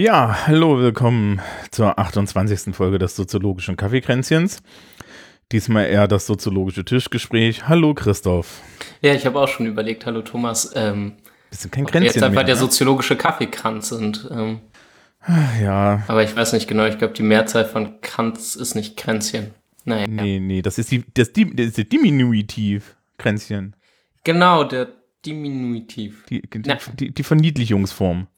Ja, hallo, willkommen zur 28. Folge des soziologischen Kaffeekränzchens. Diesmal eher das soziologische Tischgespräch. Hallo Christoph. Ja, ich habe auch schon überlegt, hallo Thomas. Ähm, Bisschen kein Kränzchen jetzt einfach mehr, der ne? soziologische Kaffeekranz sind. Ähm, Ja, aber ich weiß nicht genau, ich glaube, die Mehrzahl von Kranz ist nicht Kränzchen. Naja. nee, nee, das ist die, das, die, das ist die Diminutiv, Kränzchen. Genau, der Diminutiv. Die, die, die, die Verniedlichungsform.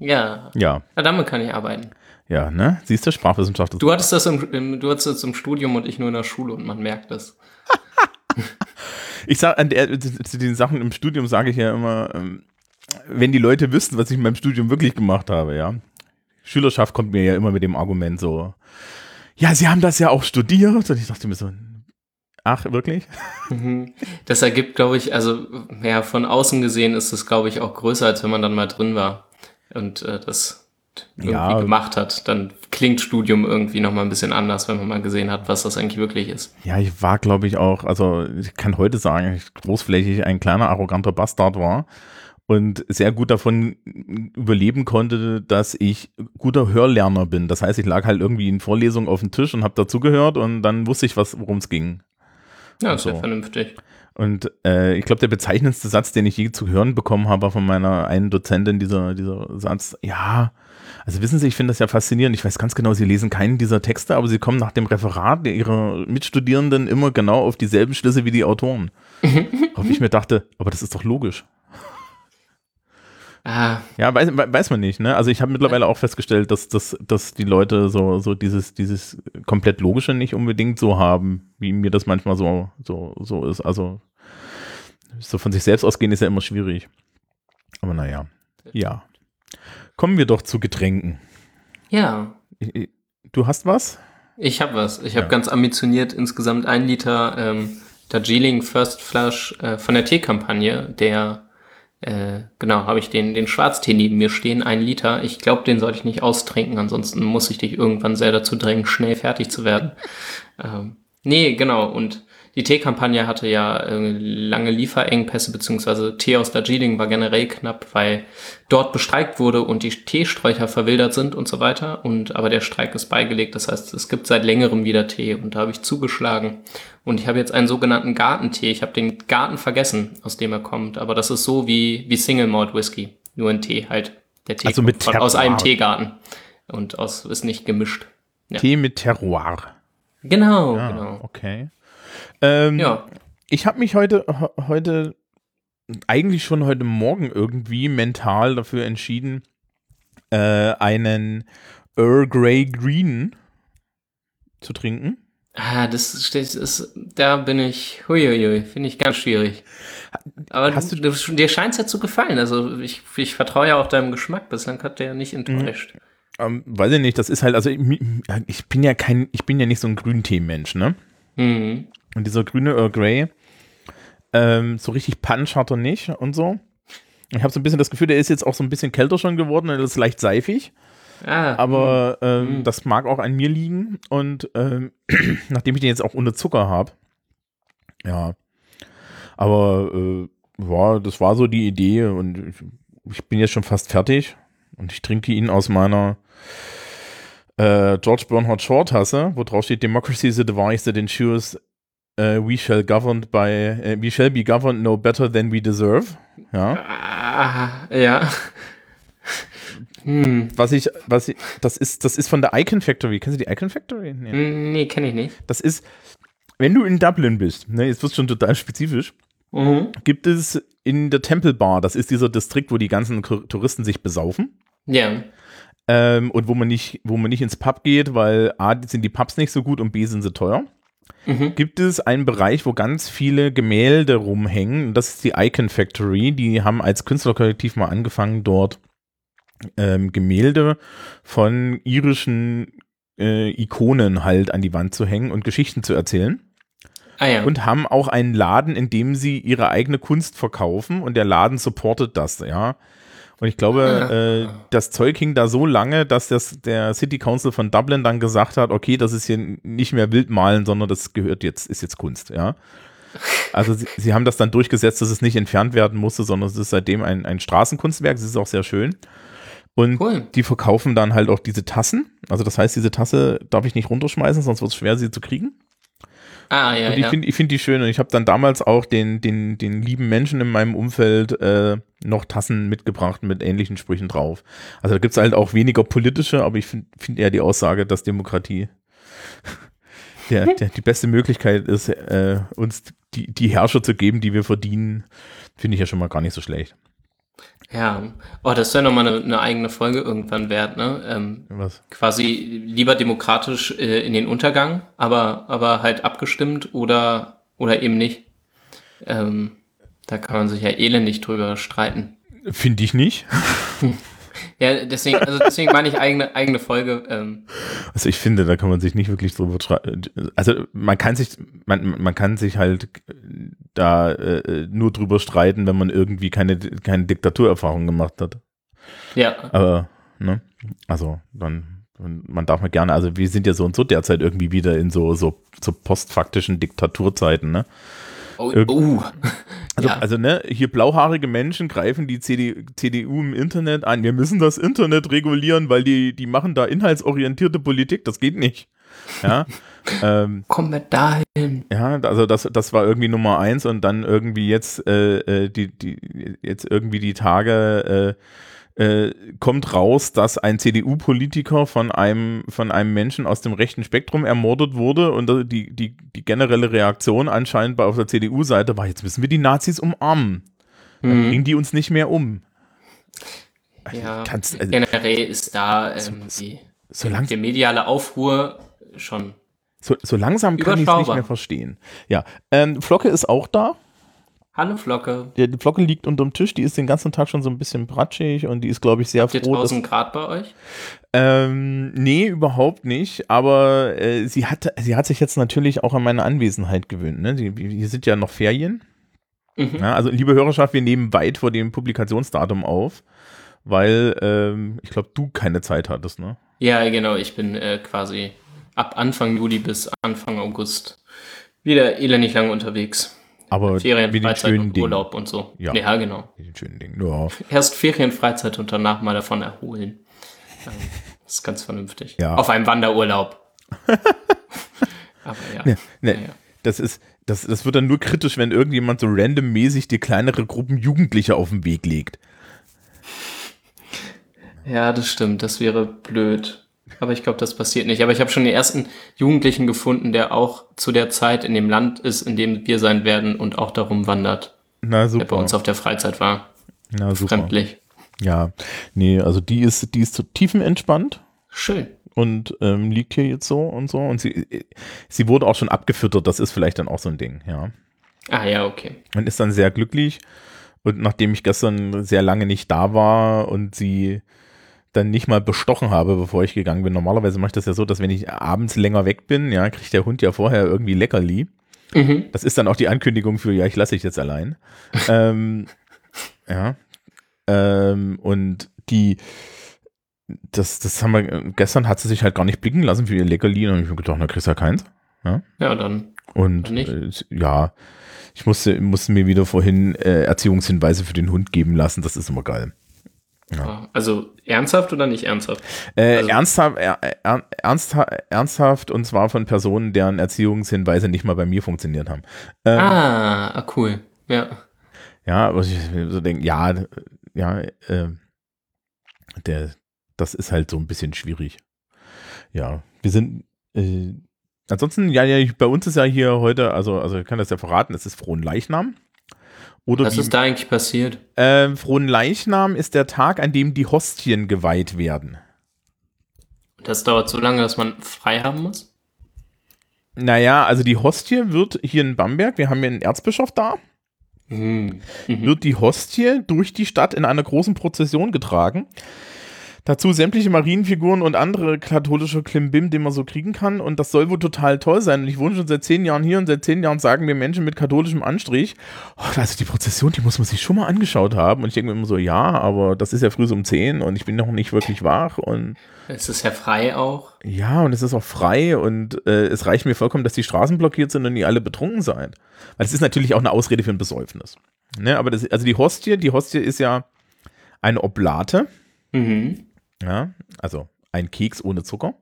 Ja, Ja, Na, damit kann ich arbeiten. ja, ne? Siehst du, Sprachwissenschaft ist Du hattest das im, im, du hattest das im Studium und ich nur in der Schule und man merkt das. Ich sag, an der, zu den Sachen im Studium sage ich ja immer, ähm, wenn die Leute wüssten, was ich in meinem Studium wirklich gemacht habe, ja. Schülerschaft kommt mir ja immer mit dem Argument so, ja, sie haben das ja auch studiert. Und ich dachte mir so, ach, wirklich? Mhm. Das ergibt, glaube ich, also ja, von außen gesehen ist es, glaube ich, auch größer, als wenn man dann mal drin war und äh, das irgendwie Ja. gemacht hat. Dann klingt Studium irgendwie noch mal ein bisschen anders, wenn man mal gesehen hat, was das eigentlich wirklich ist. Ja, ich war, glaube ich, auch, also ich kann heute sagen, ich großflächig ein kleiner, arroganter Bastard war und sehr gut davon überleben konnte, dass ich guter Hörlerner bin. Das heißt, ich lag halt irgendwie in Vorlesungen auf dem Tisch und habe dazugehört und dann wusste ich, was worum es ging. Ja, ist So. ja vernünftig. Und äh, ich glaube, der bezeichnendste Satz, den ich je zu hören bekommen habe, war von meiner einen Dozentin, dieser, dieser Satz, ja, also wissen Sie, ich finde das ja faszinierend. Ich weiß ganz genau, Sie lesen keinen dieser Texte, aber Sie kommen nach dem Referat ihrer Mitstudierenden immer genau auf dieselben Schlüsse wie die Autoren. Auf ich mir dachte, aber das ist doch logisch. Ah, Ja, weiß, we- weiß man nicht, ne? Also ich habe mittlerweile auch festgestellt, dass, dass, dass die Leute so, so dieses, dieses komplett Logische nicht unbedingt so haben, wie mir das manchmal so, so, so ist. Also so von sich selbst ausgehen ist ja immer schwierig. Aber naja, ja. Kommen wir doch zu Getränken. ja. Du hast was? Ich habe was. Ich habe Ja. ganz ambitioniert insgesamt ein Liter ähm, Darjeeling First Flush äh, von der Teekampagne. Der, äh, genau, habe ich den, den Schwarztee neben mir stehen, ein Liter. Ich glaube, den sollte ich nicht austrinken, ansonsten muss ich dich irgendwann sehr dazu drängen, schnell fertig zu werden. ähm, nee, genau. Und die Teekampagne hatte ja äh, lange Lieferengpässe, beziehungsweise Tee aus Darjeeling war generell knapp, weil dort bestreikt wurde und die Teesträucher verwildert sind und so weiter. Und aber der Streik ist beigelegt. Das heißt, es gibt seit längerem wieder Tee und da habe ich zugeschlagen. Und ich habe jetzt einen sogenannten Gartentee. Ich habe den Garten vergessen, aus dem er kommt. Aber das ist so wie, wie Single Malt Whisky. Nur ein Tee halt. Der Tee Also mit von, aus einem Teegarten. Und aus, ist nicht gemischt. Ja. Tee mit Terroir. Genau, Ah, genau. okay. Ähm, Ja. Ich habe mich heute, he- heute, eigentlich schon heute Morgen irgendwie mental dafür entschieden, äh, einen Earl Grey Green zu trinken. Ah, das das ist da bin ich, huiuiui, finde ich ganz schwierig. Aber Hast du, du, dir scheint es ja zu gefallen. Also ich, ich vertraue ja auch deinem Geschmack. Bislang hat der ja nicht enttäuscht. Ähm, weiß ich nicht, das ist halt, also ich, ich bin ja kein, ich bin ja nicht so ein Grüntee-Mensch, ne? Mhm. Und dieser grüne Earl Grey, ähm, so richtig Punch hat er nicht und so. Ich habe so ein bisschen das Gefühl, der ist jetzt auch so ein bisschen kälter schon geworden, er ist leicht seifig. Ah, Aber ähm, Mhm. das mag auch an mir liegen. Und ähm, nachdem ich den jetzt auch ohne Zucker habe, ja. Aber äh, ja, das war so die Idee und ich, ich bin jetzt schon fast fertig. Und ich trinke ihn aus meiner äh, George Bernhard Shaw Tasse, wo drauf steht Democracy is a device that ensures äh, we shall governed by äh, we shall be governed no better than we deserve. Ja. ah, ja. Hm. Was ich, was ich, das ist, das ist von der Icon Factory. Kennst du die Icon Factory? Nee. Nee, kenne ich nicht. Das ist, wenn du in Dublin bist, ne, jetzt wird schon total spezifisch, Mhm. gibt es in der Temple Bar, das ist dieser Distrikt, wo die ganzen Touristen sich besaufen. Ja. Ähm, und wo man nicht, wo man nicht ins Pub geht, weil A, sind die Pubs nicht so gut und B, sind sie teuer. Mhm. Gibt es einen Bereich, wo ganz viele Gemälde rumhängen. Das ist die Icon Factory. Die haben als Künstlerkollektiv mal angefangen, dort ähm, Gemälde von irischen äh, Ikonen halt an die Wand zu hängen und Geschichten zu erzählen. Ah ja. Und haben auch einen Laden, in dem sie ihre eigene Kunst verkaufen und der Laden supportet das, ja. Und ich glaube, äh, das Zeug hing da so lange, dass das, der City Council von Dublin dann gesagt hat, okay, das ist hier nicht mehr Wildmalen, sondern das gehört jetzt, ist jetzt Kunst, ja. Also sie, sie haben das dann durchgesetzt, dass es nicht entfernt werden musste, sondern es ist seitdem ein, ein Straßenkunstwerk, es ist auch sehr schön. Und Cool. die verkaufen dann halt auch diese Tassen. Also das heißt, diese Tasse darf ich nicht runterschmeißen, sonst wird es schwer, sie zu kriegen. Ah, ja, Und ich ja. finde find die schön und ich habe dann damals auch den, den, den lieben Menschen in meinem Umfeld äh, noch Tassen mitgebracht mit ähnlichen Sprüchen drauf. Also da gibt es halt auch weniger politische, aber ich finde find eher die Aussage, dass Demokratie der, der, die beste Möglichkeit ist, äh, uns die, die Herrscher zu geben, die wir verdienen, finde ich ja schon mal gar nicht so schlecht. Ja. Oh, das wäre nochmal eine, eine eigene Folge irgendwann wert, ne? Ähm, Was? quasi lieber demokratisch äh, in den Untergang, aber, aber halt abgestimmt oder, oder eben nicht. Ähm, da kann man sich ja elendig drüber streiten. Finde ich nicht. Ja, deswegen, also deswegen meine ich eigene, eigene Folge. Ähm, Also ich finde, da kann man sich nicht wirklich drüber streiten. Also man kann sich, man, man kann sich halt da äh, nur drüber streiten, wenn man irgendwie keine, keine Diktaturerfahrung gemacht hat. ja, Aber, ne, also dann, man darf mal gerne, also wir sind ja so und so derzeit irgendwie wieder in so, so, so postfaktischen Diktaturzeiten, ne? Oh, Irg- oh. Also, ja. also ne, hier blauhaarige Menschen greifen die CD, CDU im Internet an. Wir müssen das Internet regulieren, weil die, die machen da inhaltsorientierte Politik. Das geht nicht. Ja. ähm, Kommen wir dahin. ja, also das, das war irgendwie Nummer eins und dann irgendwie jetzt äh, äh, die, die, jetzt irgendwie die Tage äh, äh, kommt raus, dass ein CDU-Politiker von einem, von einem Menschen aus dem rechten Spektrum ermordet wurde und die, die, die generelle Reaktion anscheinend bei auf der CDU-Seite war, jetzt müssen wir die Nazis umarmen. Dann Mhm. bringen die uns nicht mehr um. Ja, Kannst, also, generell ist da ähm, die, so, lang, der mediale Aufruhr schon. so, so langsam kann ich es nicht mehr verstehen. Ja, ähm, Flocke ist auch da. Hallo Flocke. Die Flocke liegt unterm Tisch, die ist den ganzen Tag schon so ein bisschen bratschig und die ist, glaube ich, sehr Habt ihr froh. Dass, 1000 Grad bei euch? ähm, nee, überhaupt nicht. Aber äh, sie, hat, sie hat sich jetzt natürlich auch an meine Anwesenheit gewöhnt. Ne? Die, hier sind ja noch Ferien. Mhm. Ja, also, liebe Hörerschaft, wir nehmen weit vor dem Publikationsdatum auf, weil ähm, ich glaube, du keine Zeit hattest. Ne? Ja, genau. Ich bin äh, quasi ab Anfang Juli bis Anfang August wieder elendig lange unterwegs. Aber Ferien, mit den Freizeit und Dingen. Urlaub und so. Ja. ja genau. Mit den schönen Dingen. Ja. Erst Ferien, Freizeit und danach mal davon erholen. Ähm, Das ist ganz vernünftig. Ja. Auf einem Wanderurlaub. Aber ja. Ne, ne, Ja. Das ist, das, das wird dann nur kritisch, wenn irgendjemand so randommäßig dir kleinere Gruppen Jugendliche auf den Weg legt. Ja, das stimmt. Das wäre blöd. Aber ich glaube, das passiert nicht. Aber ich habe schon den ersten Jugendlichen gefunden, der auch zu der Zeit in dem Land ist, in dem wir sein werden und auch darum wandert, Na der super. bei uns auf der Freizeit war. Na super. Fremdlich. Ja, nee, also die ist, die ist so tiefenentspannt Schön. und ähm, liegt hier jetzt so und so. Und sie, sie wurde auch schon abgefüttert, das ist vielleicht dann auch so ein Ding, ja. Ah ja, okay. Und ist dann sehr glücklich. Und nachdem ich gestern sehr lange nicht da war und sie dann nicht mal bestochen habe, bevor ich gegangen bin. Normalerweise mache ich das ja so, dass wenn ich abends länger weg bin, ja, kriegt der Hund ja vorher irgendwie Leckerli. Mhm. Das ist dann auch die Ankündigung für, ja, ich lasse dich jetzt allein. ähm, ja. Ähm, und die, das, das haben wir, gestern hat sie sich halt gar nicht blicken lassen für ihr Leckerli. Und ich habe gedacht, na, kriegst du ja keins. Ja, dann. Und Nicht? äh, ja, ich musste, musste mir wieder vorhin äh, Erziehungshinweise für den Hund geben lassen. Das ist immer geil. Ja. Also ernsthaft oder nicht ernsthaft? Äh, Also- ernsthaft, er, er, ernsthaft, ernsthaft und zwar von Personen, deren Erziehungshinweise nicht mal bei mir funktioniert haben. Ähm, Ah, ah, cool. Ja. Ja, aber ich so denke, ja, ja, äh, der, das ist halt so ein bisschen schwierig. Ja, wir sind, äh, ansonsten, ja, ja, bei uns ist ja hier heute, also, also ich kann das ja verraten, es ist Frohen Leichnam. Oder Was ist da eigentlich passiert? äh, Frohen Leichnam ist der Tag, an dem die Hostien geweiht werden. Das dauert so lange, dass man frei haben muss? Naja, also die Hostie wird hier in Bamberg, wir haben hier einen Erzbischof da, Mhm. Mhm. wird die Hostie durch die Stadt in einer großen Prozession getragen. Dazu sämtliche Marienfiguren und andere katholische Klimbim, den man so kriegen kann. Und das soll wohl total toll sein. Und ich wohne schon seit zehn Jahren hier und seit zehn Jahren sagen mir Menschen mit katholischem Anstrich, oh, also die Prozession, die muss man sich schon mal angeschaut haben. Und ich denke mir immer so, ja, aber das ist ja früh so um zehn und ich bin noch nicht wirklich wach. Und Es ist ja frei auch. ja, und es ist auch frei und äh, es reicht mir vollkommen, dass die Straßen blockiert sind und ihr alle betrunken seid. Weil es ist natürlich auch eine Ausrede für ein Besäufnis. Ne, aber das, also die Hostie, die Hostie ist ja eine Oblate. Mhm. Ja, also ein Keks ohne Zucker.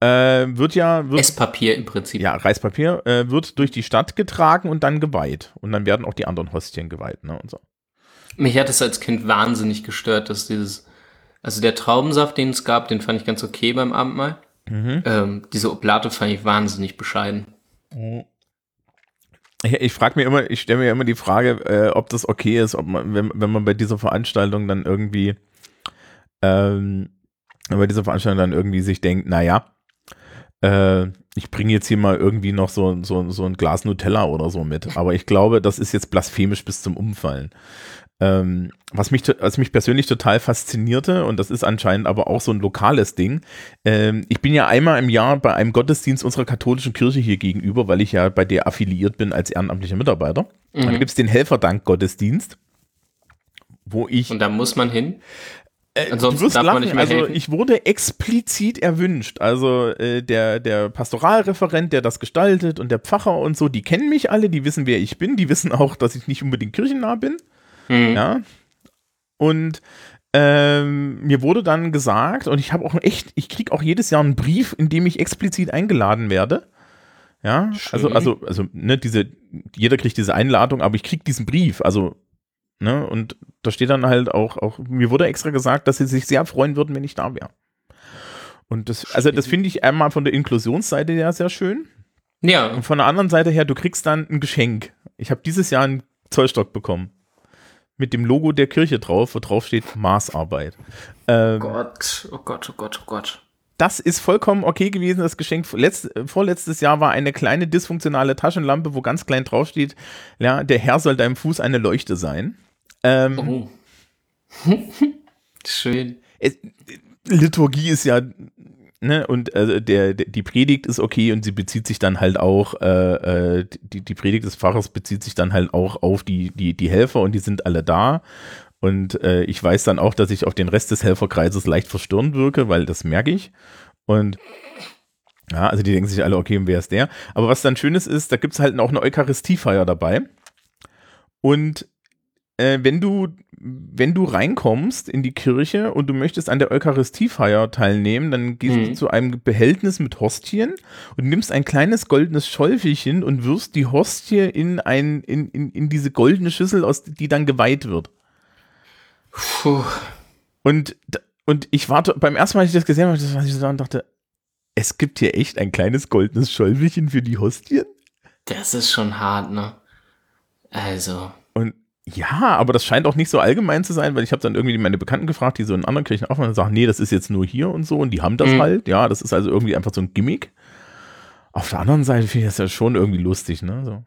Äh, wird ja, wird, Esspapier im Prinzip. ja, Reispapier, äh, wird durch die Stadt getragen und dann geweiht. Und dann werden auch die anderen Hostien geweiht, ne, und so. Mich hat es als Kind wahnsinnig gestört, dass dieses, also der Traubensaft, den es gab, den fand ich ganz okay beim Abendmahl. Mhm. Ähm, diese Oblate fand ich wahnsinnig bescheiden. Ich, ich frage mir immer, ich stelle mir immer die Frage, äh, ob das okay ist, ob man, wenn, wenn man bei dieser Veranstaltung dann irgendwie, ähm, wenn bei dieser Veranstaltung dann irgendwie sich denkt, naja, äh, ich bringe jetzt hier mal irgendwie noch so, so, so ein Glas Nutella oder so mit. Aber ich glaube, das ist jetzt blasphemisch bis zum Umfallen. Ähm, was, mich, was mich persönlich total faszinierte, und das ist anscheinend aber auch so ein lokales Ding, ähm, ich bin ja einmal im Jahr bei einem Gottesdienst unserer katholischen Kirche hier gegenüber, weil ich ja bei der affiliiert bin als ehrenamtlicher Mitarbeiter. Dann Mhm. gibt es den Helferdank-Gottesdienst, wo ich Und da muss man hin. Äh, Ansonsten du wirst darf man lachen, nicht mehr also ich wurde explizit erwünscht. Also äh, der, der Pastoralreferent, der das gestaltet und der Pfarrer und so, die kennen mich alle, die wissen, wer ich bin, die wissen auch, dass ich nicht unbedingt kirchennah bin. Mhm. Ja. Und ähm, mir wurde dann gesagt, und ich habe auch echt, ich kriege auch jedes Jahr einen Brief, in dem ich explizit eingeladen werde. Ja, also, Schön. also, also, ne, diese, jeder kriegt diese Einladung, aber ich kriege diesen Brief, also, ne, und da steht dann halt auch, auch, mir wurde extra gesagt, dass sie sich sehr freuen würden, wenn ich da wäre. Und das, also das finde ich einmal von der Inklusionsseite her sehr schön. Ja, Und von der anderen Seite her, du kriegst dann ein Geschenk. Ich habe dieses Jahr einen Zollstock bekommen. Mit dem Logo der Kirche drauf, wo drauf steht Maßarbeit. Ähm, Gott, oh Gott, oh Gott, oh Gott. das ist vollkommen okay gewesen. Das Geschenk letzt, vorletztes Jahr war eine kleine dysfunktionale Taschenlampe, wo ganz klein drauf steht, ja, der Herr soll deinem Fuß eine Leuchte sein. Ähm, Oh. Schön. es, Liturgie ist ja, ne, und äh, der, der, die Predigt ist okay und sie bezieht sich dann halt auch, äh, äh, die, die Predigt des Pfarrers bezieht sich dann halt auch auf die, die, die Helfer und die sind alle da. Und äh, ich weiß dann auch, dass ich auf den Rest des Helferkreises leicht verstörend wirke, weil das merke ich. Und ja, also die denken sich alle, okay, und wer ist der? Aber was dann schön ist, ist, da gibt es halt auch eine Eucharistiefeier dabei. Und äh, wenn du, wenn du reinkommst in die Kirche und du möchtest an der Eucharistiefeier teilnehmen, dann gehst Mhm. du zu einem Behältnis mit Hostien und nimmst ein kleines goldenes Schäufelchen und wirfst die Hostie in, ein, in, in, in diese goldene Schüssel, aus, die dann geweiht wird. Puh. Und, und ich warte, beim ersten Mal, als ich das gesehen habe, war ich so und dachte, es gibt hier echt ein kleines goldenes Schäufelchen für die Hostien? Das ist schon hart, ne? Also. Ja, aber das scheint auch nicht so allgemein zu sein, weil ich habe dann irgendwie meine Bekannten gefragt, die so in anderen Kirchen aufmachen und sagen, nee, das ist jetzt nur hier und so und die haben das Mhm. halt. Ja, das ist also irgendwie einfach so ein Gimmick. Auf der anderen Seite finde ich das ja schon irgendwie lustig, ne? So.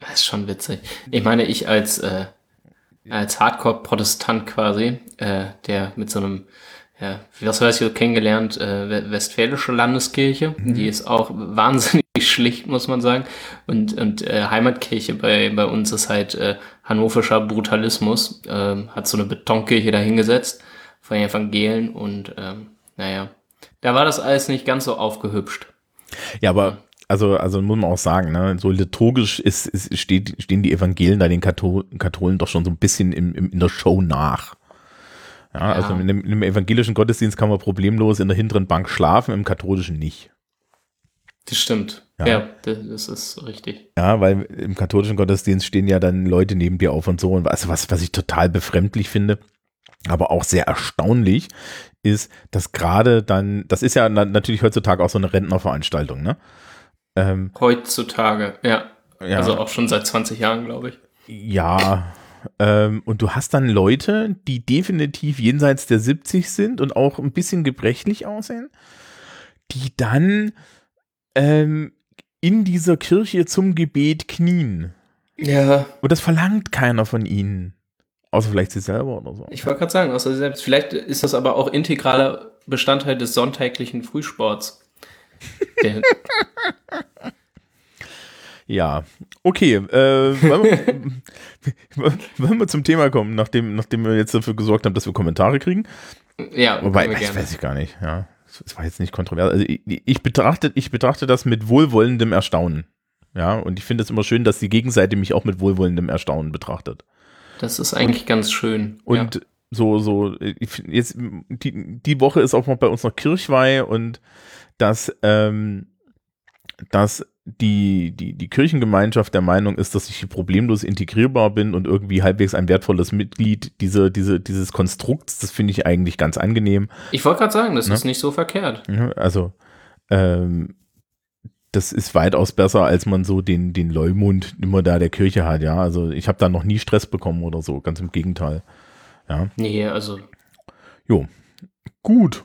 Das ist schon witzig. Ich meine, ich als, äh, als Hardcore-Protestant quasi, äh, der mit so einem, ja, was weiß ich, kennengelernt, äh, We- Westfälische Landeskirche, die ist auch wahnsinnig schlicht, muss man sagen. Und, und äh, Heimatkirche bei, bei uns ist halt äh, hannoverscher Brutalismus, ähm, hat so eine Betonkirche dahingesetzt von den Evangelen und ähm, naja, da war das alles nicht ganz so aufgehübscht. Ja, aber also, also muss man auch sagen, ne, so liturgisch ist, ist, steht, stehen die Evangelien da den Kathol Katholen doch schon so ein bisschen im, im, in der Show nach. Ja, also in einem, in einem evangelischen Gottesdienst kann man problemlos in der hinteren Bank schlafen, im katholischen nicht. Das stimmt. Ja. Ja, das, ist richtig. Ja, weil im katholischen Gottesdienst stehen ja dann Leute neben dir auf und so. Und was, was, was ich total befremdlich finde, aber auch sehr erstaunlich, ist, dass gerade dann, das ist ja na, natürlich heutzutage auch so eine Rentnerveranstaltung, ne? Ähm, Heutzutage, ja. ja, Also auch schon seit 20 Jahren, glaube ich. ja. Ähm, und du hast dann Leute, die definitiv jenseits der 70 sind und auch ein bisschen gebrechlich aussehen, die dann ähm, in dieser Kirche zum Gebet knien. Ja. Und das verlangt keiner von ihnen. Außer vielleicht sie selber oder so. Ich wollte gerade sagen, außer selbst. Vielleicht ist das aber auch integraler Bestandteil des sonntäglichen Frühsports. Ja, okay. Äh, wollen, wir, wollen wir zum Thema kommen, nachdem, nachdem wir jetzt dafür gesorgt haben, dass wir Kommentare kriegen? ja, Wobei, gerne. weiß ich gar nicht, ja. Das war jetzt nicht kontrovers. Also ich, ich, betrachte, ich betrachte das mit wohlwollendem Erstaunen. Ja, und ich finde es immer schön, dass die Gegenseite mich auch mit wohlwollendem Erstaunen betrachtet. Das ist eigentlich ganz schön. Und ja. so, so, ich jetzt, die, die Woche ist auch noch bei uns noch Kirchweih und dass, ähm, dass die, die, die Kirchengemeinschaft der Meinung ist, dass ich problemlos integrierbar bin und irgendwie halbwegs ein wertvolles Mitglied diese, diese, dieses Konstrukts, das finde ich eigentlich ganz angenehm. Ich wollte gerade sagen, das Ne? ist nicht so verkehrt. Ja, Also, ähm, das ist weitaus besser, als man so den, den Leumund immer da der Kirche hat, ja. Also ich habe da noch nie Stress bekommen oder so, ganz im Gegenteil. Ja. Nee, also Jo. Gut.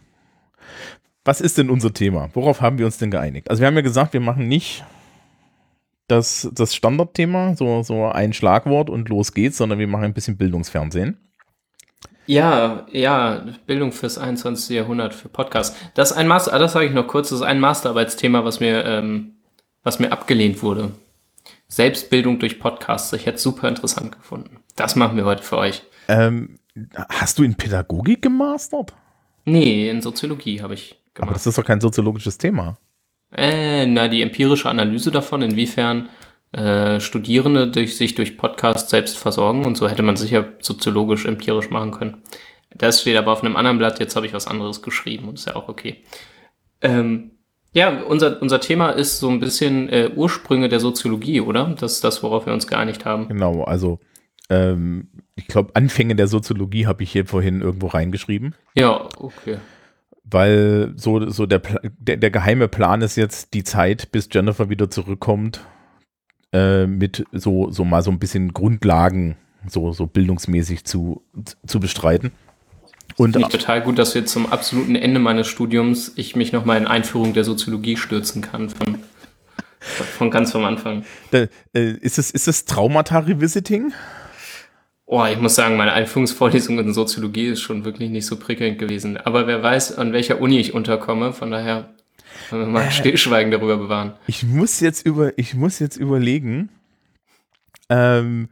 Was ist denn unser Thema? Worauf haben wir uns denn geeinigt? Also wir haben ja gesagt, wir machen nicht das, das Standardthema, so, so ein Schlagwort und los geht's, sondern wir machen ein bisschen Bildungsfernsehen. Ja, ja, Bildung fürs 21. Jahrhundert für Podcasts. Das ist ein Master, ah, das sage ich noch kurz, das ist ein Masterarbeitsthema, was mir, ähm, was mir abgelehnt wurde. Selbstbildung durch Podcasts. Ich hätte es super interessant gefunden. Das machen wir heute für euch. Ähm, hast du in Pädagogik gemastert? Nee, in Soziologie habe ich Aber gemacht. das ist doch kein soziologisches Thema. Äh, na, die empirische Analyse davon, inwiefern äh, Studierende durch, sich durch Podcasts selbst versorgen und so hätte man sicher soziologisch, empirisch machen können. Das steht aber auf einem anderen Blatt, jetzt habe ich was anderes geschrieben und ist ja auch okay. Ähm, ja, unser, unser Thema ist so ein bisschen äh, Ursprünge der Soziologie, oder? Das ist das, worauf wir uns geeinigt haben. Genau, also ähm, ich glaube, Anfänge der Soziologie habe ich hier vorhin irgendwo reingeschrieben. Ja, okay. Weil so, so der, der, der geheime Plan ist jetzt die Zeit, bis Jennifer wieder zurückkommt, äh, mit so, so mal so ein bisschen Grundlagen, so, so bildungsmäßig zu, zu bestreiten. Und Finde ich total gut, dass wir zum absoluten Ende meines Studiums ich mich nochmal in Einführung der Soziologie stürzen kann. Von, von ganz vom Anfang. äh, äh, ist es, ist es Traumata-Revisiting? Oh, ich muss sagen, meine Einführungsvorlesung in Soziologie ist schon wirklich nicht so prickelnd gewesen. Aber wer weiß, an welcher Uni ich unterkomme, von daher können wir mal Stillschweigen darüber bewahren. Ich muss jetzt über, ich muss jetzt überlegen. Ähm,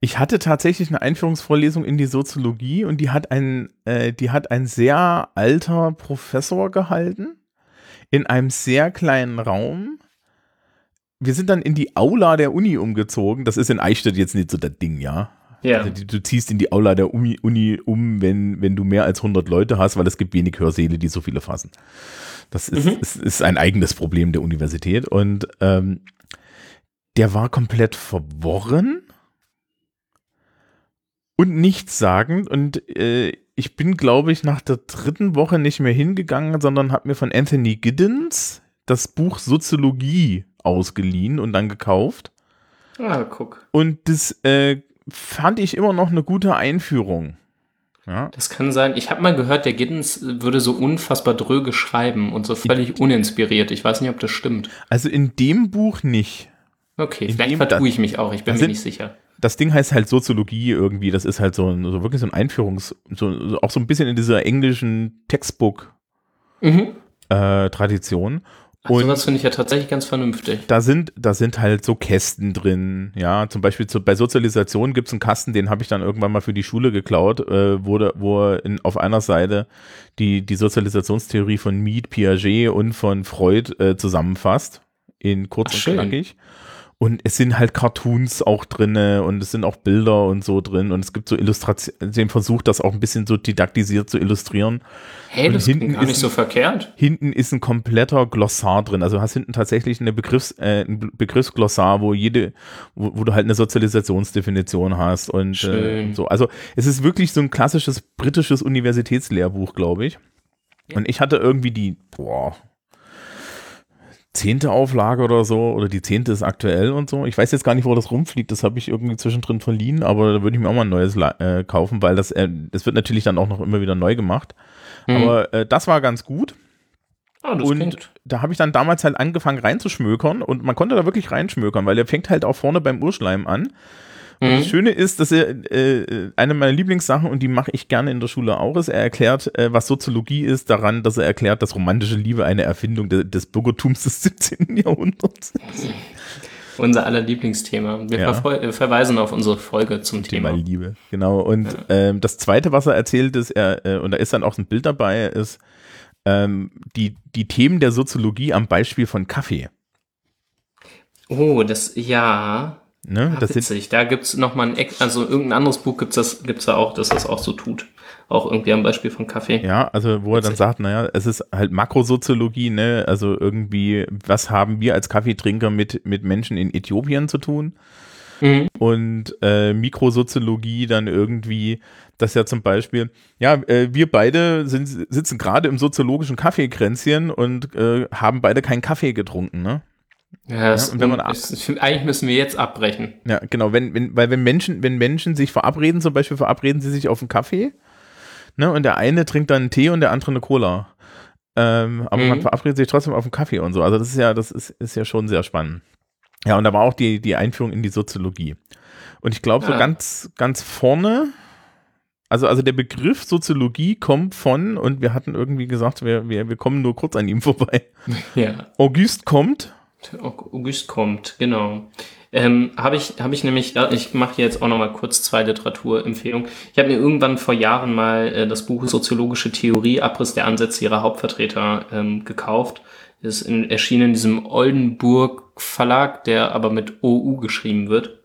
ich hatte tatsächlich eine Einführungsvorlesung in die Soziologie und die hat ein, äh, die hat ein sehr alter Professor gehalten in einem sehr kleinen Raum. Wir sind dann in die Aula der Uni umgezogen. Das ist in Eichstätt jetzt nicht so das Ding, ja. Ja. Also die- du ziehst in die Aula der Uni, Uni um, wenn, wenn du mehr als 100 Leute hast, weil es gibt wenig Hörsäle, die so viele fassen. Das ist, Mhm. ist, ist ein eigenes Problem der Universität. Und ähm, der war komplett verworren und nichtssagend. Und äh, ich bin, glaube ich, nach der dritten Woche nicht mehr hingegangen, sondern habe mir von Anthony Giddens das Buch Soziologie ausgeliehen und dann gekauft. Ah, guck. Und das äh, fand ich immer noch eine gute Einführung. Ja, Das kann sein. Ich habe mal gehört, der Giddens würde so unfassbar dröge schreiben und so völlig uninspiriert. Ich weiß nicht, ob das stimmt. also in dem Buch nicht. Okay, In vielleicht vertue ich mich auch. Ich bin mir sind- nicht sicher. Das Ding heißt halt Soziologie irgendwie. Das ist halt so, ein, so wirklich so ein Einführungs-, so, auch so ein bisschen in dieser englischen Textbook-Tradition. Mhm. Ach, Und sowas finde ich ja tatsächlich ganz vernünftig. da sind, da sind halt so Kästen drin, ja, zum Beispiel zu, bei Sozialisation gibt es einen Kasten, den habe ich dann irgendwann mal für die Schule geklaut, äh, wo, wo in, auf einer Seite die, die Sozialisationstheorie von Mead, Piaget und von Freud äh, zusammenfasst, in kurz Ach, und schön. knackig. Und es sind halt Cartoons auch drinne und es sind auch Bilder und so drin und es gibt so Illustrationen, den Versuch, das auch ein bisschen so didaktisiert zu illustrieren. Hey, Und das hinten ist nicht so verkehrt. Hinten ist ein kompletter Glossar drin. Also du hast hinten tatsächlich eine Begriffs, äh, ein Begriffsglossar, wo jede, wo, wo du halt eine Sozialisationsdefinition hast und äh, Schön. so. Also es ist wirklich so ein klassisches britisches Universitätslehrbuch, glaube ich. Und ich hatte irgendwie die, boah, zehnte Auflage oder so, oder die zehnte ist aktuell und so. Ich weiß jetzt gar nicht, wo das rumfliegt, das habe ich irgendwie zwischendrin verliehen, aber da würde ich mir auch mal ein neues äh, kaufen, weil das, äh, das wird natürlich dann auch noch immer wieder neu gemacht. Hm. Aber äh, das war ganz gut. Ah, und klingt. da habe ich dann damals halt angefangen reinzuschmökern und man konnte da wirklich reinschmökern, weil der fängt halt auch vorne beim Urschleim an. Und Das Schöne ist, dass er äh, eine meiner Lieblingssachen, und die mache ich gerne in der Schule auch, ist, er erklärt, äh, was Soziologie ist, daran, dass er erklärt, dass romantische Liebe eine Erfindung de des Bürgertums des 17. Jahrhunderts ist. Unser aller Lieblingsthema. Wir Ja. verfol- äh, verweisen auf unsere Folge zum Thema Thema. Liebe. Genau. Und ähm, das Zweite, was er erzählt, ist, er, äh, und da ist dann auch ein Bild dabei, ist ähm, die, die Themen der Soziologie am Beispiel von Kaffee. Oh, das, ja. Ne? Ah, Das witzig. Da gibt's noch mal ein, Ex- also irgendein anderes Buch gibt's das, gibt's da auch, das das auch so tut. Auch irgendwie am Beispiel von Kaffee. ja, also wo er dann sagt, naja, es ist halt Makrosoziologie, ne? Also irgendwie, was haben wir als Kaffeetrinker mit, mit Menschen in Äthiopien zu tun? Mhm. und äh, Mikrosoziologie dann irgendwie, dass ja zum Beispiel, ja, äh, wir beide sind, sitzen gerade im soziologischen Kaffeekränzchen und äh, haben beide keinen Kaffee getrunken, ne? Ja, es, und wenn man es, es, eigentlich müssen wir jetzt abbrechen. Ja, genau, wenn, wenn, weil wenn Menschen, wenn Menschen sich verabreden, zum Beispiel verabreden sie sich auf einen Kaffee, ne, und der eine trinkt dann einen Tee und der andere eine Cola. Ähm, aber Mhm. man verabredet sich trotzdem auf einen Kaffee und so. Also das ist ja, das ist, ist ja schon sehr spannend. Ja, und da war auch die, die Einführung in die Soziologie. Und ich glaube, so Ah. ganz, ganz vorne, also, also der Begriff Soziologie kommt von, und wir hatten irgendwie gesagt, wir, wir, wir kommen nur kurz an ihm vorbei. Ja. Auguste kommt, August kommt, genau. Ähm, habe ich, habe ich nämlich, ja, ich mache hier jetzt auch noch mal kurz zwei Literaturempfehlungen. Ich habe mir irgendwann vor Jahren mal äh, das Buch Soziologische Theorie, Abriss der Ansätze ihrer Hauptvertreter ähm, gekauft. Ist in, erschienen in diesem Oldenburg Verlag, der aber mit OU geschrieben wird.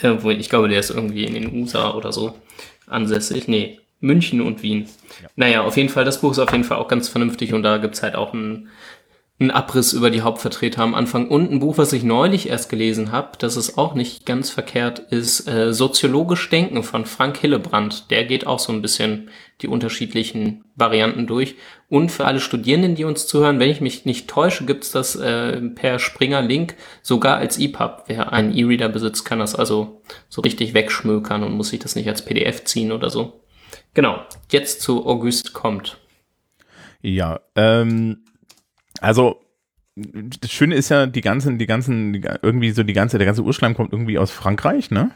Äh, wo ich glaube, der ist irgendwie in den USA oder so ansässig. Nee, München und Wien. Naja, auf jeden Fall, das Buch ist auf jeden Fall auch ganz vernünftig und da gibt's halt auch ein ein Abriss über die Hauptvertreter am Anfang und ein Buch, was ich neulich erst gelesen habe, das ist auch nicht ganz verkehrt, ist äh, Soziologisch Denken von Frank Hillebrand. Der geht auch so ein bisschen die unterschiedlichen Varianten durch. Und für alle Studierenden, die uns zuhören, wenn ich mich nicht täusche, gibt's das äh, per Springer-Link sogar als EPUB. Wer einen E-Reader besitzt, kann das also so richtig wegschmökern und muss sich das nicht als PDF ziehen oder so. Genau, jetzt zu August kommt. Ja, ähm, also das Schöne ist ja, die ganzen, die ganzen, irgendwie so die ganze, der ganze Urschleim kommt irgendwie aus Frankreich, ne?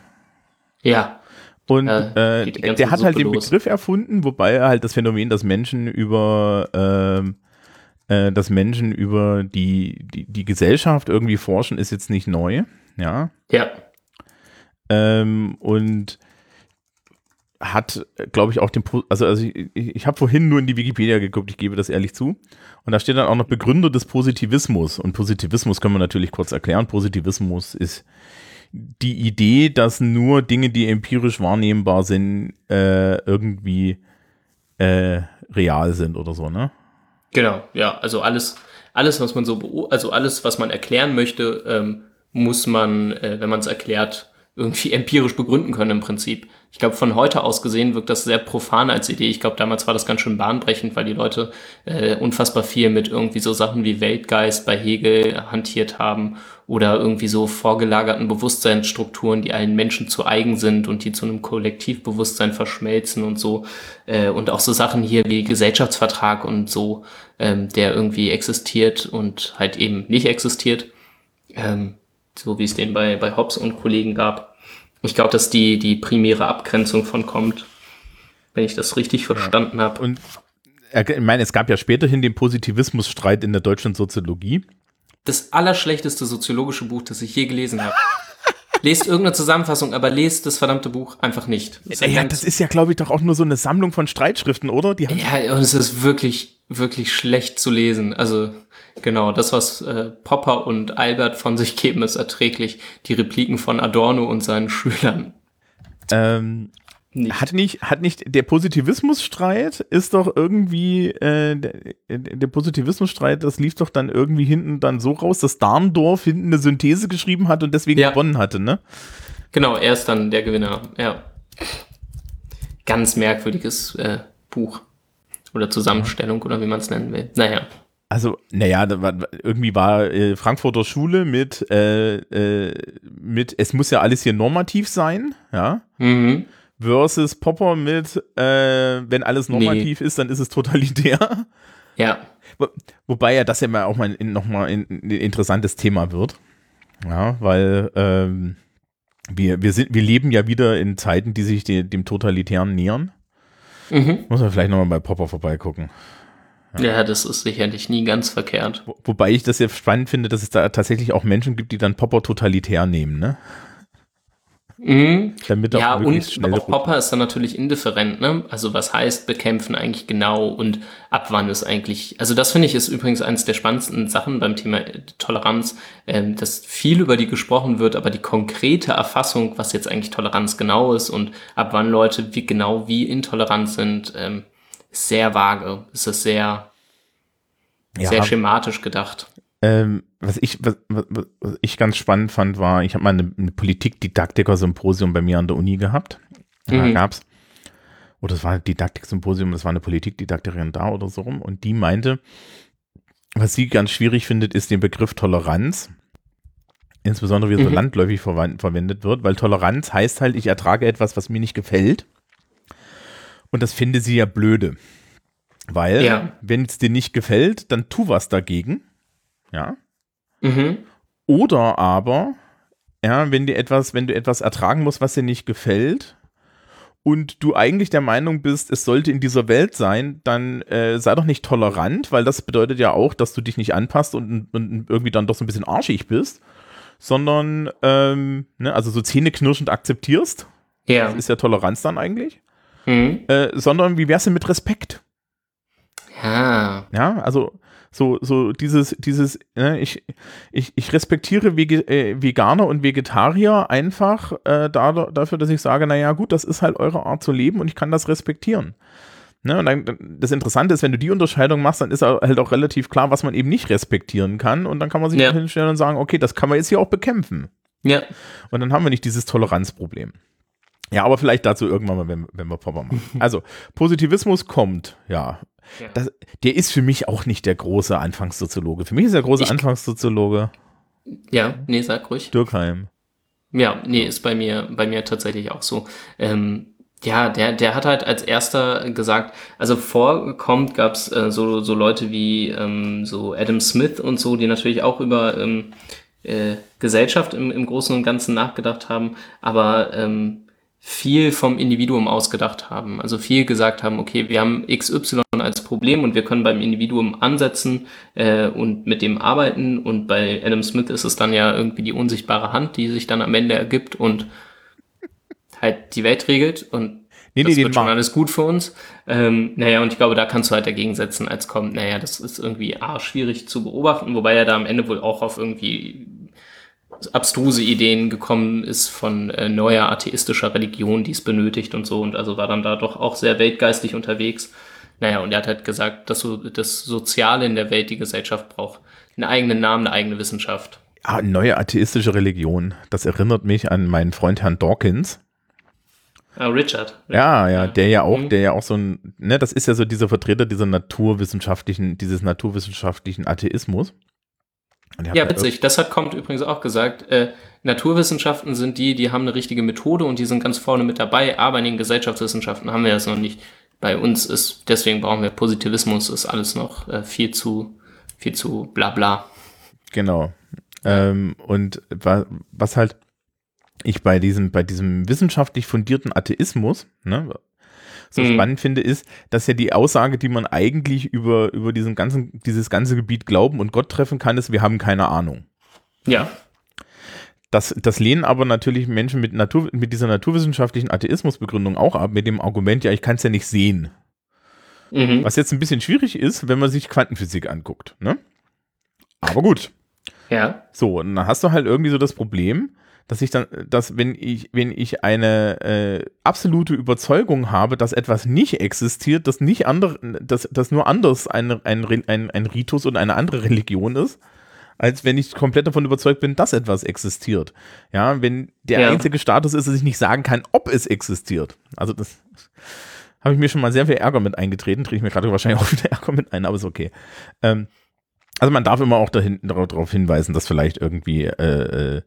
Ja, Und äh, ganze der hat halt den los. Begriff erfunden, wobei er halt das Phänomen, dass Menschen über ähm, äh, dass Menschen über die, die, die Gesellschaft irgendwie forschen, ist jetzt nicht neu, ja. ja, Ähm, und hat, glaube ich, auch den, also, also ich, ich habe vorhin nur in die Wikipedia geguckt, ich gebe das ehrlich zu. Und da steht dann auch noch Begründer des Positivismus. Und Positivismus können wir natürlich kurz erklären. Positivismus ist die Idee, dass nur Dinge, die empirisch wahrnehmbar sind, äh, irgendwie äh, real sind oder so, ne? Genau, ja, also alles, alles, was man so, also alles, was man erklären möchte, ähm, muss man, äh, wenn man es erklärt, irgendwie empirisch begründen können im Prinzip. Ich glaube, von heute aus gesehen wirkt das sehr profan als Idee. Ich glaube, damals war das ganz schön bahnbrechend, weil die Leute äh, unfassbar viel mit irgendwie so Sachen wie Weltgeist bei Hegel hantiert haben oder irgendwie so vorgelagerten Bewusstseinsstrukturen, die allen Menschen zu eigen sind und die zu einem Kollektivbewusstsein verschmelzen und so. Äh, und auch so Sachen hier wie Gesellschaftsvertrag und so, ähm, der irgendwie existiert und halt eben nicht existiert. Ähm, so wie es den bei, bei Hobbes und Kollegen gab. Ich glaube, dass die, die primäre Abgrenzung von kommt, wenn ich das richtig verstanden habe. Und ich meine, es gab ja späterhin den Positivismusstreit in der deutschen Soziologie. Das allerschlechteste soziologische Buch, das ich je gelesen habe. Lest irgendeine Zusammenfassung, aber lest das verdammte Buch einfach nicht. Das Ja, das ist ja, glaube ich, doch auch nur so eine Sammlung von Streitschriften, oder? Ja, und es ist wirklich, wirklich schlecht zu lesen. Also genau, das, was äh, Popper und Albert von sich geben, ist erträglich. Die Repliken von Adorno und seinen Schülern. ähm, Nicht. Hat nicht, hat nicht der Positivismusstreit ist doch irgendwie, äh, der, der Positivismusstreit, das lief doch dann irgendwie hinten dann so raus, dass Darndorf hinten eine Synthese geschrieben hat und deswegen Ja. gewonnen hatte, ne? Genau, er ist dann der Gewinner. Ja. Ganz merkwürdiges äh, Buch. Oder Zusammenstellung oder wie man es nennen will. Naja. Also, naja, irgendwie war äh, Frankfurter Schule mit, äh, äh, mit, es muss ja alles hier normativ sein, ja, Mhm. versus Popper mit, äh, wenn alles normativ ist, dann ist es totalitär. Ja. Wo- Wobei ja das ja mal auch mal in, noch mal in, ein interessantes Thema wird. Ja, weil ähm, wir, wir, sind, wir leben ja wieder in Zeiten, die sich de, dem Totalitären nähern. Mhm. Muss man vielleicht nochmal bei Popper vorbeigucken. Ja. das ist sicherlich nie ganz verkehrt. Wo, wobei ich das ja spannend finde, dass es da tatsächlich auch Menschen gibt, die dann Popper totalitär nehmen, ne? Mhm. Damit Ja, und auch Popper ist dann natürlich indifferent, ne? Also was heißt bekämpfen eigentlich genau und ab wann ist eigentlich, also das finde ich ist übrigens eines der spannendsten Sachen beim Thema äh, Toleranz, ähm, dass viel über die gesprochen wird, aber die konkrete Erfassung, was jetzt eigentlich Toleranz genau ist und ab wann Leute wie genau wie intolerant sind, ähm, ist sehr vage. Es ist sehr, Ja. sehr schematisch gedacht. Ähm, was, ich, was, was, was ich ganz spannend fand, war, ich habe mal eine, eine Politikdidaktiker-Symposium bei mir an der Uni gehabt. Da Mhm. gab's, oder es war ein Didaktik-Symposium, das war eine Politikdidaktikerin da oder so rum, und die meinte, was sie ganz schwierig findet, ist den Begriff Toleranz. Insbesondere wie er so Mhm. landläufig verwan- verwendet wird, weil Toleranz heißt halt, ich ertrage etwas, was mir nicht gefällt. Und das finde sie ja blöde. Weil, Ja. wenn es dir nicht gefällt, dann tu was dagegen. Ja. Mhm. Oder aber, ja, wenn dir etwas, wenn du etwas ertragen musst, was dir nicht gefällt, und du eigentlich der Meinung bist, es sollte in dieser Welt sein, dann äh, sei doch nicht tolerant, weil das bedeutet ja auch, dass du dich nicht anpasst und, und irgendwie dann doch so ein bisschen arschig bist, sondern, ähm, ne, also so zähneknirschend akzeptierst, Ja. das ist ja Toleranz dann eigentlich, Mhm. äh, sondern wie wär's denn mit Respekt? Ja. Ja, also so, so dieses, dieses, ne, ich, ich, ich respektiere Wege, äh, Veganer und Vegetarier einfach äh, da, dafür, dass ich sage, naja, gut, das ist halt eure Art zu leben und ich kann das respektieren. Ne, und dann, das Interessante ist, wenn du die Unterscheidung machst, dann ist halt auch relativ klar, was man eben nicht respektieren kann. Und dann kann man sich Ja. hinstellen und sagen, okay, das kann man jetzt hier auch bekämpfen. Ja. Und dann haben wir nicht dieses Toleranzproblem. Ja, aber vielleicht dazu irgendwann mal, wenn, wenn wir Popper machen. Also, Positivismus kommt, ja. Ja. Das, der ist für mich auch nicht der große Anfangssoziologe. Für mich ist der große Ich- Anfangssoziologe Ja, nee, sag ruhig. Dürkheim. Ja, nee, ist bei mir, bei mir tatsächlich auch so. Ähm, ja, der, der hat halt als erster gesagt, also vorkommt gab's äh, so, so Leute wie ähm, so Adam Smith und so, die natürlich auch über ähm, äh, Gesellschaft im, im Großen und Ganzen nachgedacht haben, aber ähm, viel vom Individuum ausgedacht haben. Also viel gesagt haben, okay, wir haben XY als Problem und wir können beim Individuum ansetzen äh, und mit dem arbeiten. Und bei Adam Smith ist es dann ja irgendwie die unsichtbare Hand, die sich dann am Ende ergibt und halt die Welt regelt und Nee, das nee, wird schon mag- alles gut für uns. Ähm, naja, und ich glaube, da kannst du halt dagegen setzen, als kommt, naja, das ist irgendwie A, schwierig zu beobachten, wobei er da am Ende wohl auch auf irgendwie abstruse Ideen gekommen ist von äh, neuer atheistischer Religion, die es benötigt und so und also war dann da doch auch sehr weltgeistlich unterwegs. Naja, und er hat halt gesagt, dass so das Soziale in der Welt die Gesellschaft braucht. Einen eigenen Namen, eine eigene Wissenschaft. Ah, neue atheistische Religion. Das erinnert mich an meinen Freund Herrn Dawkins. Ah, Richard. Ja, ja, der ja auch, Mhm. der ja auch so ein, ne, das ist ja so dieser Vertreter dieser naturwissenschaftlichen, dieses naturwissenschaftlichen Atheismus. Ja, halt witzig. Das hat kommt übrigens auch gesagt. Äh, Naturwissenschaften sind die, die haben eine richtige Methode und die sind ganz vorne mit dabei, aber in den Gesellschaftswissenschaften haben wir das noch nicht. Bei uns ist, deswegen brauchen wir Positivismus, ist alles noch äh, viel zu, viel zu bla bla. Genau. Ähm, und wa was halt ich bei diesem, bei diesem wissenschaftlich fundierten Atheismus, ne, so Mhm. spannend finde, ist, dass ja die Aussage, die man eigentlich über, über diesen ganzen, dieses ganze Gebiet Glauben und Gott treffen kann, ist, wir haben keine Ahnung. Ja. Das, das lehnen aber natürlich Menschen mit, Natur, mit dieser naturwissenschaftlichen Atheismusbegründung auch ab, mit dem Argument, ja, ich kann es ja nicht sehen. Mhm. Was jetzt ein bisschen schwierig ist, wenn man sich Quantenphysik anguckt. Ne? Aber gut. Ja. So, und dann hast du halt irgendwie so das Problem, dass ich dann, dass wenn ich, wenn ich eine äh, absolute Überzeugung habe, dass etwas nicht existiert, dass nicht andere, dass, dass nur anders ein, ein, ein, ein Ritus und eine andere Religion ist, als wenn ich komplett davon überzeugt bin, dass etwas existiert. Ja, wenn der Ja. einzige Status ist, dass ich nicht sagen kann, ob es existiert. Also das habe ich mir schon mal sehr viel Ärger mit eingetreten, trete ich mir gerade wahrscheinlich auch wieder Ärger mit ein, aber ist okay. Ähm, also man darf immer auch dahin, darauf hinweisen, dass vielleicht irgendwie äh, äh,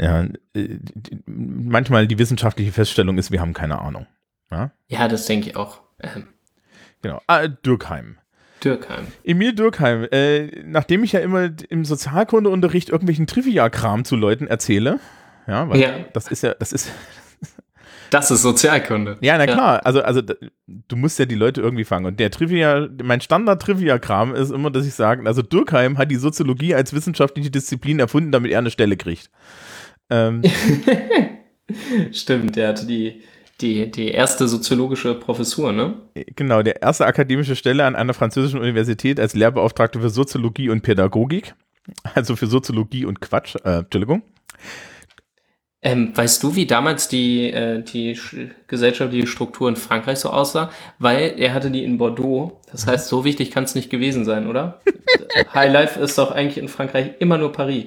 ja, äh, manchmal die wissenschaftliche Feststellung ist, wir haben keine Ahnung. Ja, Ja, das denke ich auch. Ähm, genau. Ah, Dürkheim. Dürkheim. Emil Dürkheim, äh, nachdem ich ja immer im Sozialkundeunterricht irgendwelchen Trivia-Kram zu Leuten erzähle, Ja, weil Ja. das ist ja, das ist, Das ist Sozialkunde. ja, na klar, also, also d- du musst ja die Leute irgendwie fangen. Und der Trivia, mein Standard-Trivia-Kram ist immer, dass ich sage, also Durkheim hat die Soziologie als wissenschaftliche Disziplin erfunden, damit er eine Stelle kriegt. Ähm, Stimmt, der hatte die, die, die erste soziologische Professur, ne? genau, der erste akademische Stelle an einer französischen Universität als Lehrbeauftragte für Soziologie und Pädagogik. Also für Soziologie und Quatsch, äh, Entschuldigung. Ähm, weißt du, wie damals die, äh, die sch- gesellschaftliche Struktur in Frankreich so aussah? Weil er hatte die in Bordeaux. Das heißt, so wichtig kann es nicht gewesen sein, oder? High Life ist doch eigentlich in Frankreich immer nur Paris.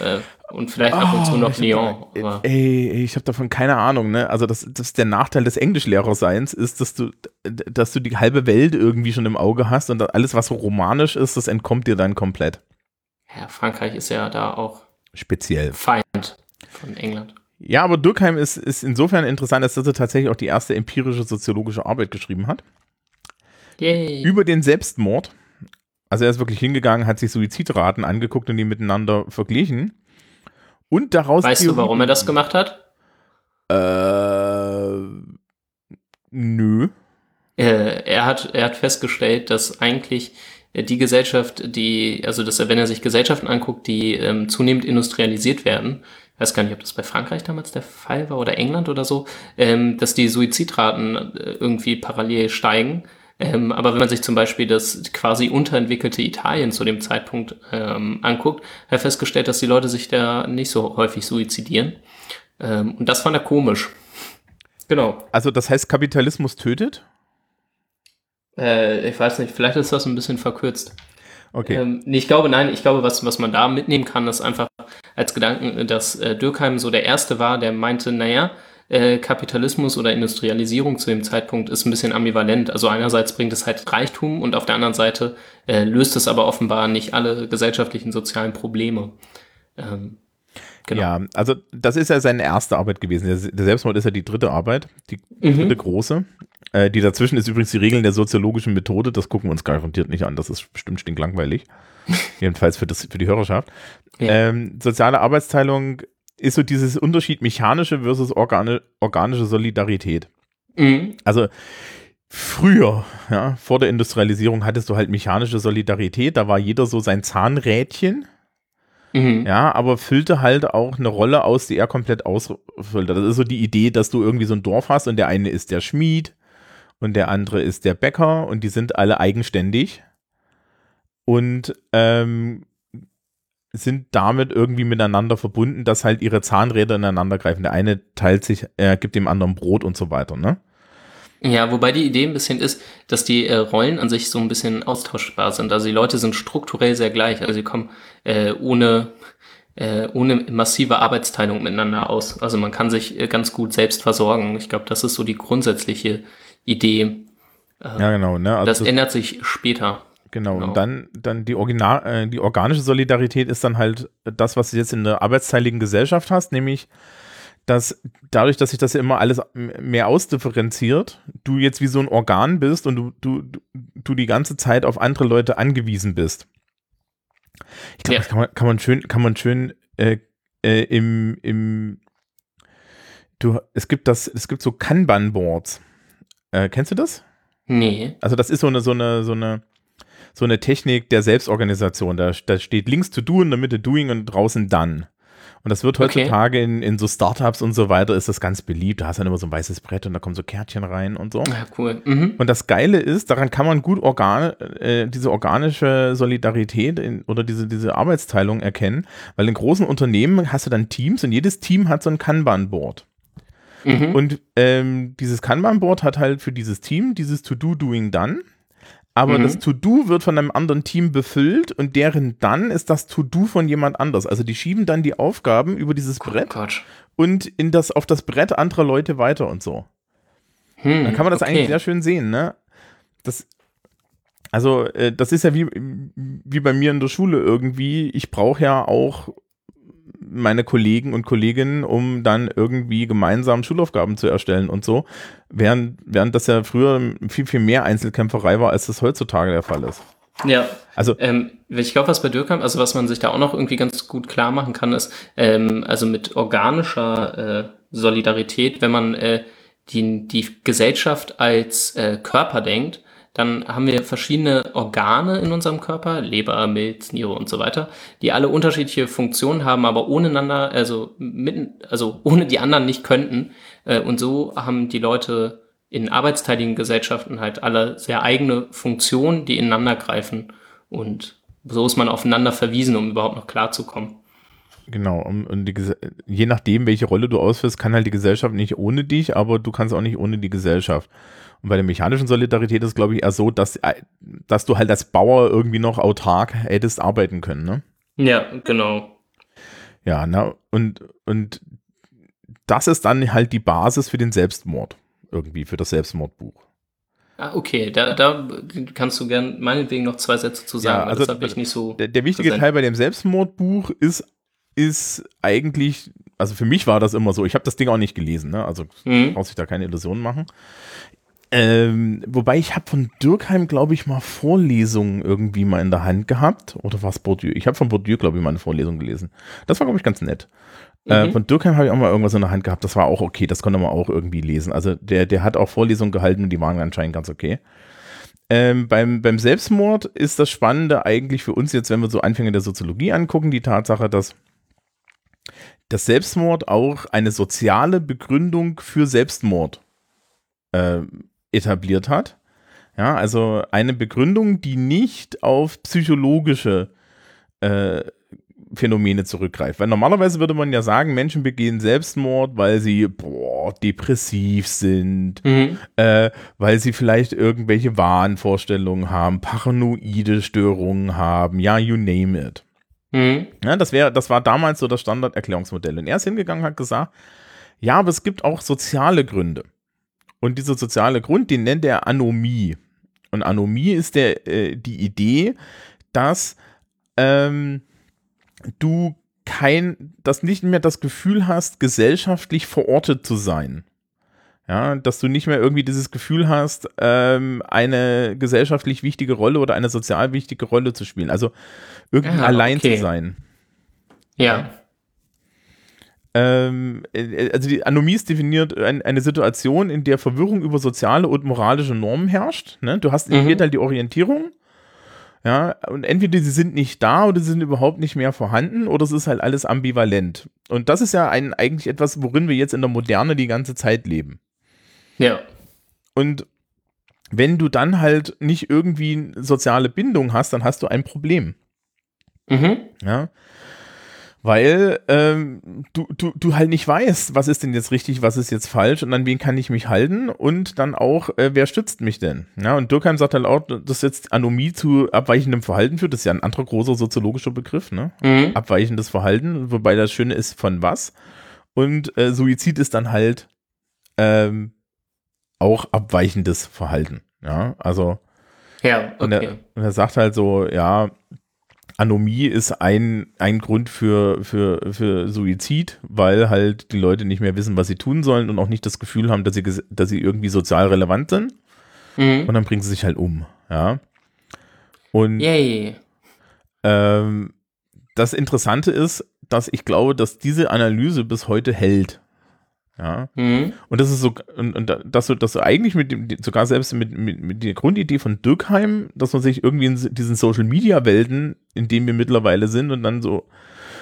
Äh, und vielleicht ab und zu Oh, noch ich hab Lyon. da- Aber Ey, ich habe davon keine Ahnung, ne? Also das, das der Nachteil des Englischlehrerseins ist, dass du, dass du die halbe Welt irgendwie schon im Auge hast und alles, was so romanisch ist, das entkommt dir dann komplett. ja, Frankreich ist ja da auch Speziell. Feind von England. Ja, aber Durkheim ist, ist insofern interessant, dass er tatsächlich auch die erste empirische soziologische Arbeit geschrieben hat. Yay. Über den Selbstmord. Also er ist wirklich hingegangen, hat sich Suizidraten angeguckt und die miteinander verglichen. Und daraus. Weißt du, warum er das gemacht hat? Äh, nö. Äh, er hat, er hat festgestellt, dass eigentlich äh, die Gesellschaft, die, also dass er, wenn er sich Gesellschaften anguckt, die ähm, zunehmend industrialisiert werden, ich weiß gar nicht, ob das bei Frankreich damals der Fall war oder England oder so, ähm, dass die Suizidraten äh, irgendwie parallel steigen. Ähm, aber wenn man sich zum Beispiel das quasi unterentwickelte Italien zu dem Zeitpunkt ähm, anguckt, hat er festgestellt, dass die Leute sich da nicht so häufig suizidieren. Ähm, und das fand er komisch. Genau. Also das heißt, Kapitalismus tötet? Äh, ich weiß nicht, vielleicht ist das ein bisschen verkürzt. Okay. Ähm, nee, ich glaube, nein, ich glaube, was, was man da mitnehmen kann, ist einfach als Gedanken, dass äh, Dürkheim so der Erste war, der meinte, naja, äh, Kapitalismus oder Industrialisierung zu dem Zeitpunkt ist ein bisschen ambivalent. Also einerseits bringt es halt Reichtum und auf der anderen Seite äh, löst es aber offenbar nicht alle gesellschaftlichen sozialen Probleme. Ähm, genau. Ja, also das ist ja seine erste Arbeit gewesen. Der, Selbstmord ist ja die dritte Arbeit, die Mhm. dritte große. Äh, die dazwischen ist übrigens die Regeln der soziologischen Methode. Das gucken wir uns garantiert nicht an. Das ist bestimmt stinklangweilig. Jedenfalls für, das, für die Hörerschaft. Ja. Ähm, soziale Arbeitsteilung ist so dieses Unterschied mechanische versus organe, organische Solidarität. Mhm. Also früher, ja, vor der Industrialisierung hattest du halt mechanische Solidarität. Da war jeder so sein Zahnrädchen. Mhm. Ja, aber füllte halt auch eine Rolle aus, die er komplett ausfüllte. Das ist so die Idee, dass du irgendwie so ein Dorf hast und der eine ist der Schmied und der andere ist der Bäcker und die sind alle eigenständig und ähm, sind damit irgendwie miteinander verbunden, dass halt ihre Zahnräder ineinander greifen. Der eine teilt sich, er gibt dem anderen Brot und so weiter, ne? Ja, wobei die Idee ein bisschen ist, dass die äh, Rollen an sich so ein bisschen austauschbar sind. Also die Leute sind strukturell sehr gleich. Also sie kommen äh, ohne, äh, ohne massive Arbeitsteilung miteinander aus. Also man kann sich äh, ganz gut selbst versorgen. Ich glaube, das ist so die grundsätzliche Idee. Ja, genau, ne? Also Das ändert sich später. Genau, Genau. und dann, dann die, Original, äh, die organische Solidarität ist dann halt das, was du jetzt in der arbeitsteiligen Gesellschaft hast, nämlich, dass dadurch, dass sich das ja immer alles mehr ausdifferenziert, du jetzt wie so ein Organ bist und du, du, du, du die ganze Zeit auf andere Leute angewiesen bist. Ich glaube, Ja. das kann man, kann man schön, kann man schön äh, äh, im, im du, es gibt das, es gibt so Kanban-Boards. Äh, kennst du das? Nee. Also das ist so eine, so eine, so eine, so eine Technik der Selbstorganisation. Da, da steht links to do in der Mitte doing und draußen done. Und das wird Okay. heutzutage in, in so Startups und so weiter ist das ganz beliebt. Da hast du dann immer so ein weißes Brett und da kommen so Kärtchen rein und so. Ja, cool. Mhm. Und das Geile ist, daran kann man gut organ, äh, diese organische Solidarität in, oder diese, diese Arbeitsteilung erkennen, weil in großen Unternehmen hast du dann Teams und jedes Team hat so ein Kanban-Board. Mhm. Und ähm, dieses Kanban-Board hat halt für dieses Team dieses To-Do, Doing, Done. Aber Mhm. das To-Do wird von einem anderen Team befüllt und deren Done ist das To-Do von jemand anders. Also die schieben dann die Aufgaben über dieses Oh Brett Gott. und in das, auf das Brett anderer Leute weiter und so. Hm, Dann kann man das okay. eigentlich sehr schön sehen, ne? Das, also, äh, das ist ja wie, wie bei mir in der Schule irgendwie. Ich brauche ja auch meine Kollegen und Kolleginnen, um dann irgendwie gemeinsam Schulaufgaben zu erstellen und so. Während, während das ja früher viel, viel mehr Einzelkämpferei war, als das heutzutage der Fall ist. Ja, Also ähm, ich glaube, was bei Dürkheim, also was man sich da auch noch irgendwie ganz gut klar machen kann, ist, ähm, also mit organischer äh, Solidarität, wenn man äh, die, die Gesellschaft als äh, Körper denkt, dann haben wir verschiedene Organe in unserem Körper, Leber, Milz, Niere und so weiter, die alle unterschiedliche Funktionen haben, aber ohneinander, also mitten, also ohne die anderen nicht könnten. Äh, und so haben die Leute in arbeitsteiligen Gesellschaften halt alle sehr eigene Funktionen, die ineinander greifen. Und so ist man aufeinander verwiesen, um überhaupt noch klarzukommen. Genau, und die, je nachdem, welche Rolle du ausführst, kann halt die Gesellschaft nicht ohne dich, aber du kannst auch nicht ohne die Gesellschaft. Und bei der mechanischen Solidarität ist, glaube ich, eher so, dass, äh, dass du halt als Bauer irgendwie noch autark hättest arbeiten können, ne? Ja, genau. Ja, na, und, und das ist dann halt die Basis für den Selbstmord, irgendwie, für das Selbstmordbuch. Ah, okay, da, da kannst du gern meinetwegen noch zwei Sätze zu sagen, Ja, weil also das habe ich nicht so. Der, der wichtige präsent. Teil bei dem Selbstmordbuch ist, ist eigentlich, also für mich war das immer so, ich habe das Ding auch nicht gelesen, ne? Also Mhm. braucht sich da keine Illusionen machen. Ähm, wobei ich habe von Dürkheim, glaube ich, mal Vorlesungen irgendwie mal in der Hand gehabt. Oder war es Bourdieu? Ich habe von Bourdieu, glaube ich, mal eine Vorlesung gelesen. Das war, glaube ich, ganz nett. Äh, Mhm. von Dürkheim habe ich auch mal irgendwas in der Hand gehabt. Das war auch okay. Das konnte man auch irgendwie lesen. Also der, der hat auch Vorlesungen gehalten und die waren anscheinend ganz okay. Ähm, beim, beim Selbstmord ist das Spannende eigentlich für uns jetzt, wenn wir so Anfänge der Soziologie angucken, die Tatsache, dass das Selbstmord auch eine soziale Begründung für Selbstmord äh, etabliert hat. Ja, also eine Begründung, die nicht auf psychologische äh, Phänomene zurückgreift. Weil normalerweise würde man ja sagen, Menschen begehen Selbstmord, weil sie boah, depressiv sind, Mhm. äh, weil sie vielleicht irgendwelche Wahnvorstellungen haben, paranoide Störungen haben, ja, you name it. Mhm. Ja, das, wär, das war damals so das Standarderklärungsmodell. Und er ist hingegangen und hat gesagt, ja, aber es gibt auch soziale Gründe. Und dieser soziale Grund, den nennt er Anomie. Und Anomie ist der, äh, die Idee, dass ähm, du kein, dass nicht mehr das Gefühl hast, gesellschaftlich verortet zu sein. Ja, dass du nicht mehr irgendwie dieses Gefühl hast, ähm, eine gesellschaftlich wichtige Rolle oder eine sozial wichtige Rolle zu spielen. Also irgendwie Ah, allein okay. zu sein. Ja. Ähm, äh, also die Anomie ist definiert ein, eine Situation, in der Verwirrung über soziale und moralische Normen herrscht. Ne? Du hast Mhm. dir halt die Orientierung. Ja, und entweder sie sind nicht da oder sie sind überhaupt nicht mehr vorhanden oder es ist halt alles ambivalent. Und das ist ja ein, eigentlich etwas, worin wir jetzt in der Moderne die ganze Zeit leben. Ja. Und wenn du dann halt nicht irgendwie eine soziale Bindung hast, dann hast du ein Problem. Mhm. Ja. Weil ähm, du, du, du halt nicht weißt, was ist denn jetzt richtig, was ist jetzt falsch und an wen kann ich mich halten und dann auch, äh, wer stützt mich denn? Ja, und Durkheim sagt halt auch, dass jetzt Anomie zu abweichendem Verhalten führt. Das ist ja ein anderer großer soziologischer Begriff, ne? Mhm. Abweichendes Verhalten, wobei das Schöne ist, von was. Und äh, Suizid ist dann halt ähm, auch abweichendes Verhalten. Ja, also Ja, und, okay. er, und er sagt halt so, ja, Anomie ist ein, ein Grund für, für, für Suizid, weil halt die Leute nicht mehr wissen, was sie tun sollen und auch nicht das Gefühl haben, dass sie, dass sie irgendwie sozial relevant sind. Mhm. Und dann bringen sie sich halt um. Ja. Und Yay. ähm, das Interessante ist, dass ich glaube, dass diese Analyse bis heute hält. Ja. Mhm. Und das ist so, und, und da- dass du, dass du eigentlich mit dem, sogar selbst mit, mit, mit der Grundidee von Dürkheim, dass man sich irgendwie in diesen Social Media Welten, in denen wir mittlerweile sind und dann so,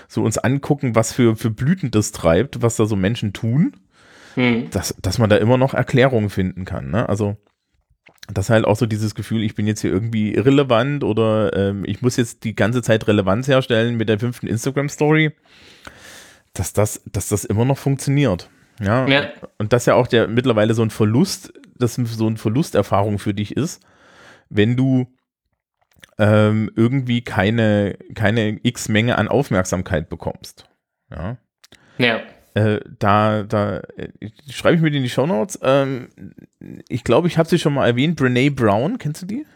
so uns angucken, was für, für Blüten das treibt, was da so Menschen tun, Mhm. dass, dass man da immer noch Erklärungen finden kann, ne? Also, das ist halt auch so dieses Gefühl, ich bin jetzt hier irgendwie irrelevant oder ähm, ich muss jetzt die ganze Zeit Relevanz herstellen mit der fünften Instagram-Story, dass das, dass das immer noch funktioniert. Ja, Ja. und das ja auch der mittlerweile so ein Verlust, das so eine Verlusterfahrung für dich ist, wenn du ähm, irgendwie keine, keine X-Menge an Aufmerksamkeit bekommst. Ja. Ja. Äh, da, da äh, schreibe ich mir die in die Shownotes. Ähm, ich glaube, ich habe sie schon mal erwähnt. Brene Brown, kennst du die?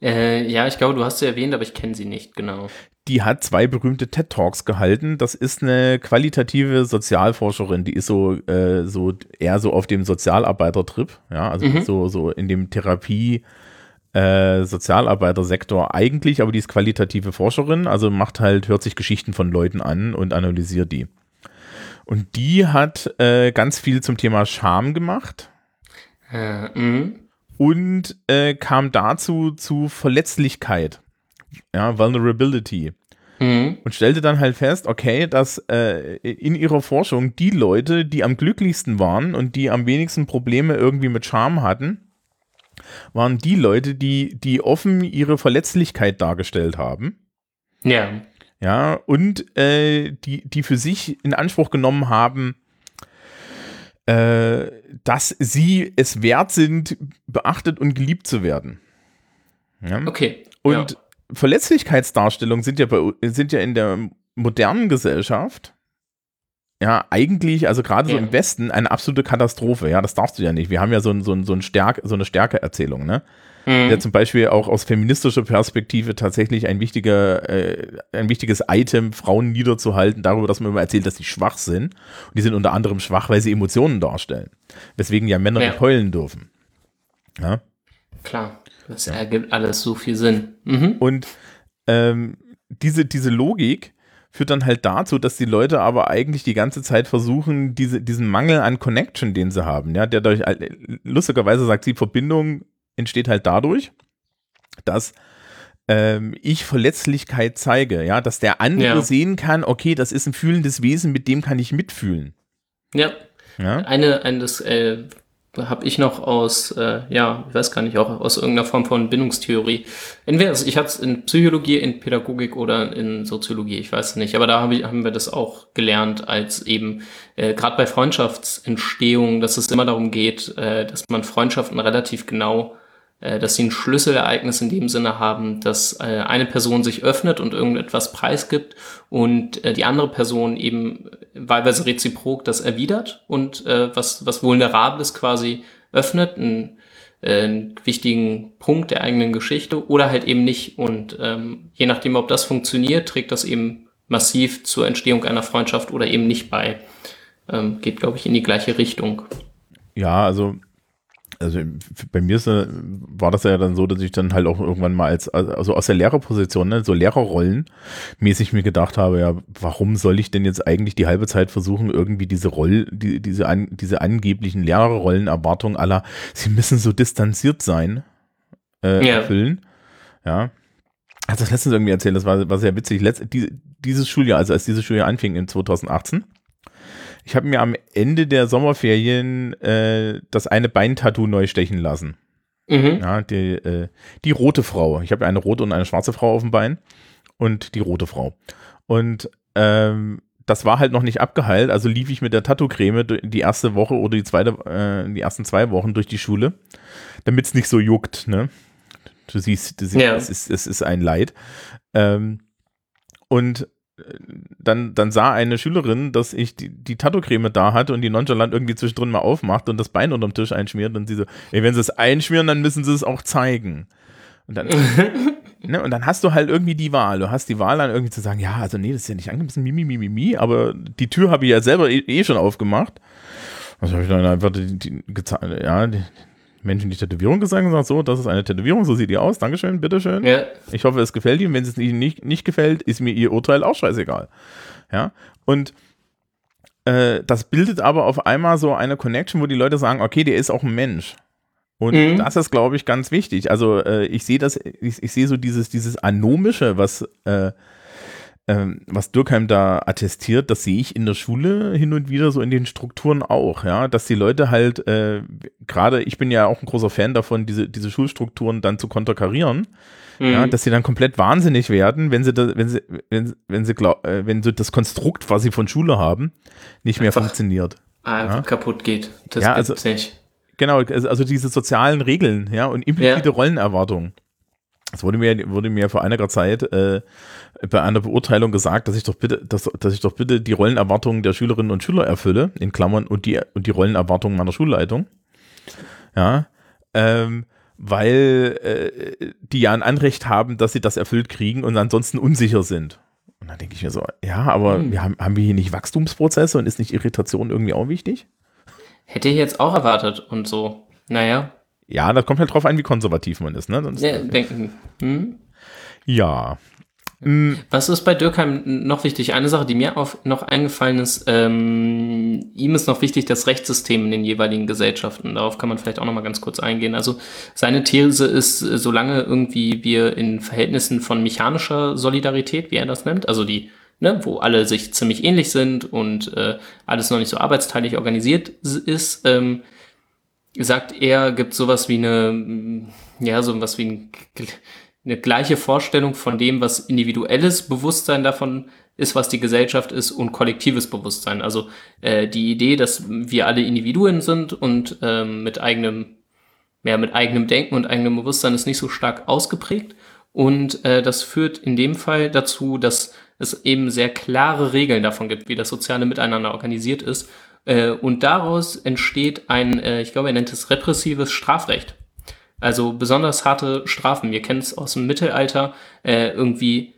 Äh, ja, ich glaube, du hast sie erwähnt, aber ich kenne sie nicht, genau. Die hat zwei berühmte TED Talks gehalten. Das ist eine qualitative Sozialforscherin, die ist so, äh, so eher so auf dem Sozialarbeitertrip, ja, also Mhm. so, so in dem Therapie, äh, Sozialarbeitersektor eigentlich, aber die ist qualitative Forscherin, also macht halt, hört sich Geschichten von Leuten an und analysiert die. Und die hat äh, ganz viel zum Thema Scham gemacht Äh, mh. und äh, kam dazu zu Verletzlichkeit, ja, Vulnerability. Mhm. Und stellte dann halt fest, okay, dass äh, in ihrer Forschung die Leute, die am glücklichsten waren und die am wenigsten Probleme irgendwie mit Scham hatten, waren die Leute, die, die offen ihre Verletzlichkeit dargestellt haben. Ja. Ja, und äh, die, die für sich in Anspruch genommen haben, äh, dass sie es wert sind, beachtet und geliebt zu werden. Ja? Okay. Und ja. Verletzlichkeitsdarstellungen sind ja, bei, sind ja in der modernen Gesellschaft ja eigentlich, also gerade so Ja. im Westen, eine absolute Katastrophe. Ja, das darfst du ja nicht. Wir haben ja so, ein, so, ein, so, ein Stärke, so eine Stärkeerzählung, ne? Mhm. Der zum Beispiel auch aus feministischer Perspektive tatsächlich ein, wichtiger, äh, ein wichtiges Item, Frauen niederzuhalten, darüber, dass man immer erzählt, dass sie schwach sind. Und die sind unter anderem schwach, weil sie Emotionen darstellen. Weswegen ja Männer Ja. nicht heulen dürfen. Ja. Klar. Das ergibt alles so viel Sinn. Mhm. Und ähm, diese, diese Logik führt dann halt dazu, dass die Leute aber eigentlich die ganze Zeit versuchen, diese, diesen Mangel an Connection, den sie haben, ja, der durch, lustigerweise sagt sie, Verbindung entsteht halt dadurch, dass ähm, ich Verletzlichkeit zeige, ja, dass der andere Ja. sehen kann, okay, das ist ein fühlendes Wesen, mit dem kann ich mitfühlen. Ja. Ja, Eine, ein, das äh, habe ich noch aus, äh, ja, ich weiß gar nicht, auch aus irgendeiner Form von Bindungstheorie. Entweder, ich hatte es in Psychologie, in Pädagogik oder in Soziologie, ich weiß nicht, aber da hab ich, haben wir das auch gelernt, als eben äh, gerade bei Freundschaftsentstehung, dass es immer darum geht, äh, dass man Freundschaften relativ genau dass sie ein Schlüsselereignis in dem Sinne haben, dass äh, eine Person sich öffnet und irgendetwas preisgibt und äh, die andere Person eben wahlweise reziprok das erwidert und äh, was, was Vulnerables quasi öffnet, einen, äh, einen wichtigen Punkt der eigenen Geschichte oder halt eben nicht. Und ähm, je nachdem, ob das funktioniert, trägt das eben massiv zur Entstehung einer Freundschaft oder eben nicht bei. Ähm, geht, glaube ich, in die gleiche Richtung. ja also also bei mir ist, äh, war das ja dann so, dass ich dann halt auch irgendwann mal als, also aus der Lehrerposition, ne, so Lehrerrollen mäßig mir gedacht habe, ja, warum soll ich denn jetzt eigentlich die halbe Zeit versuchen, irgendwie diese Roll, die, diese, an, diese angeblichen Lehrerrollenerwartungen aller, sie müssen so distanziert sein, äh, Ja. erfüllen. Ja. Hat das letztens irgendwie erzählt, das war, war sehr witzig. Letzt, die, dieses Schuljahr, also als dieses Schuljahr anfing in 2018, ich habe mir am Ende der Sommerferien äh, das eine Beintattoo neu stechen lassen. Mhm. Ja, die, äh, die rote Frau. Ich habe eine rote und eine schwarze Frau auf dem Bein und die rote Frau. Und ähm, das war halt noch nicht abgeheilt, also lief ich mit der Tattoo-Creme die erste Woche oder die zweite, äh, die ersten zwei Wochen durch die Schule, damit es nicht so juckt, ne? Du siehst, du siehst Ja. es, ist, es ist ein Leid. Ähm, und dann, dann sah eine Schülerin, dass ich die, die Tattoo-Creme da hatte und die nonchalant irgendwie zwischendrin mal aufmacht und das Bein unterm Tisch einschmiert und sie so, ey, wenn sie es einschmieren, dann müssen sie es auch zeigen. Und dann, ne, und dann hast du halt irgendwie die Wahl. Du hast die Wahl dann irgendwie zu sagen, ja, also nee, das ist ja nicht angemessen, mi, mi, mi, mi, mi, aber die Tür habe ich ja selber eh, eh schon aufgemacht. Also habe ich dann einfach die, die, ja, die Menschen die Tätowierung gesagt und gesagt, so, das ist eine Tätowierung, so sieht die aus, Dankeschön, bitteschön. Ja. Ich hoffe, es gefällt Ihnen. Wenn es Ihnen nicht, nicht gefällt, ist mir Ihr Urteil auch scheißegal. Ja, und äh, das bildet aber auf einmal so eine Connection, wo die Leute sagen, okay, der ist auch ein Mensch. Und Mhm. das ist, glaube ich, ganz wichtig. Also äh, ich sehe das, ich, ich sehe so dieses, dieses Anomische, was, äh, ähm, was Dürkheim da attestiert, das sehe ich in der Schule hin und wieder so in den Strukturen auch, ja, dass die Leute halt, äh, gerade, ich bin ja auch ein großer Fan davon, diese, diese Schulstrukturen dann zu konterkarieren, ja, Mhm. dass sie dann komplett wahnsinnig werden, wenn sie, da, wenn sie, wenn, wenn sie glaub, äh, wenn so das Konstrukt, was sie von Schule haben, nicht mehr Einfach- funktioniert. einfach Ja. kaputt geht. Das Ja, gibt's also- nicht. Genau, also also diese sozialen Regeln, ja, und implizite Rollenerwartungen. Es wurde mir, wurde mir vor einiger Zeit äh, bei einer Beurteilung gesagt, dass ich doch bitte, dass, dass ich doch bitte die Rollenerwartungen der Schülerinnen und Schüler erfülle, in Klammern, und die, und die Rollenerwartungen meiner Schulleitung. Ja, ähm, weil äh, die ja ein Anrecht haben, dass sie das erfüllt kriegen und ansonsten unsicher sind. Und dann denke ich mir so, ja, aber Hm. wir haben, haben wir hier nicht Wachstumsprozesse und ist nicht Irritation irgendwie auch wichtig? Hätte ich jetzt auch erwartet und so. Naja. Ja, das kommt halt drauf an, wie konservativ man ist, ne? Sonst, Ja, denken. Hm? ja. Mm, Was ist bei Dürkheim noch wichtig? Eine Sache, die mir auf, noch eingefallen ist, ähm, ihm ist noch wichtig das Rechtssystem in den jeweiligen Gesellschaften. Darauf kann man vielleicht auch noch mal ganz kurz eingehen. Also seine These ist, solange irgendwie wir in Verhältnissen von mechanischer Solidarität, wie er das nennt, also die, ne, wo alle sich ziemlich ähnlich sind und äh, alles noch nicht so arbeitsteilig organisiert ist, ähm, sagt er, gibt sowas wie eine, ja, sowas wie ein, eine gleiche Vorstellung von dem, was individuelles Bewusstsein davon ist, was die Gesellschaft ist und kollektives Bewusstsein. Also äh, die Idee, dass wir alle Individuen sind und ähm, mit eigenem, ja, mit eigenem Denken und eigenem Bewusstsein ist nicht so stark ausgeprägt. Und äh, das führt in dem Fall dazu, dass es eben sehr klare Regeln davon gibt, wie das soziale Miteinander organisiert ist. Äh, und daraus entsteht ein, äh, ich glaube, er nennt es repressives Strafrecht. Also besonders harte Strafen. Wir kennen es aus dem Mittelalter. Äh, irgendwie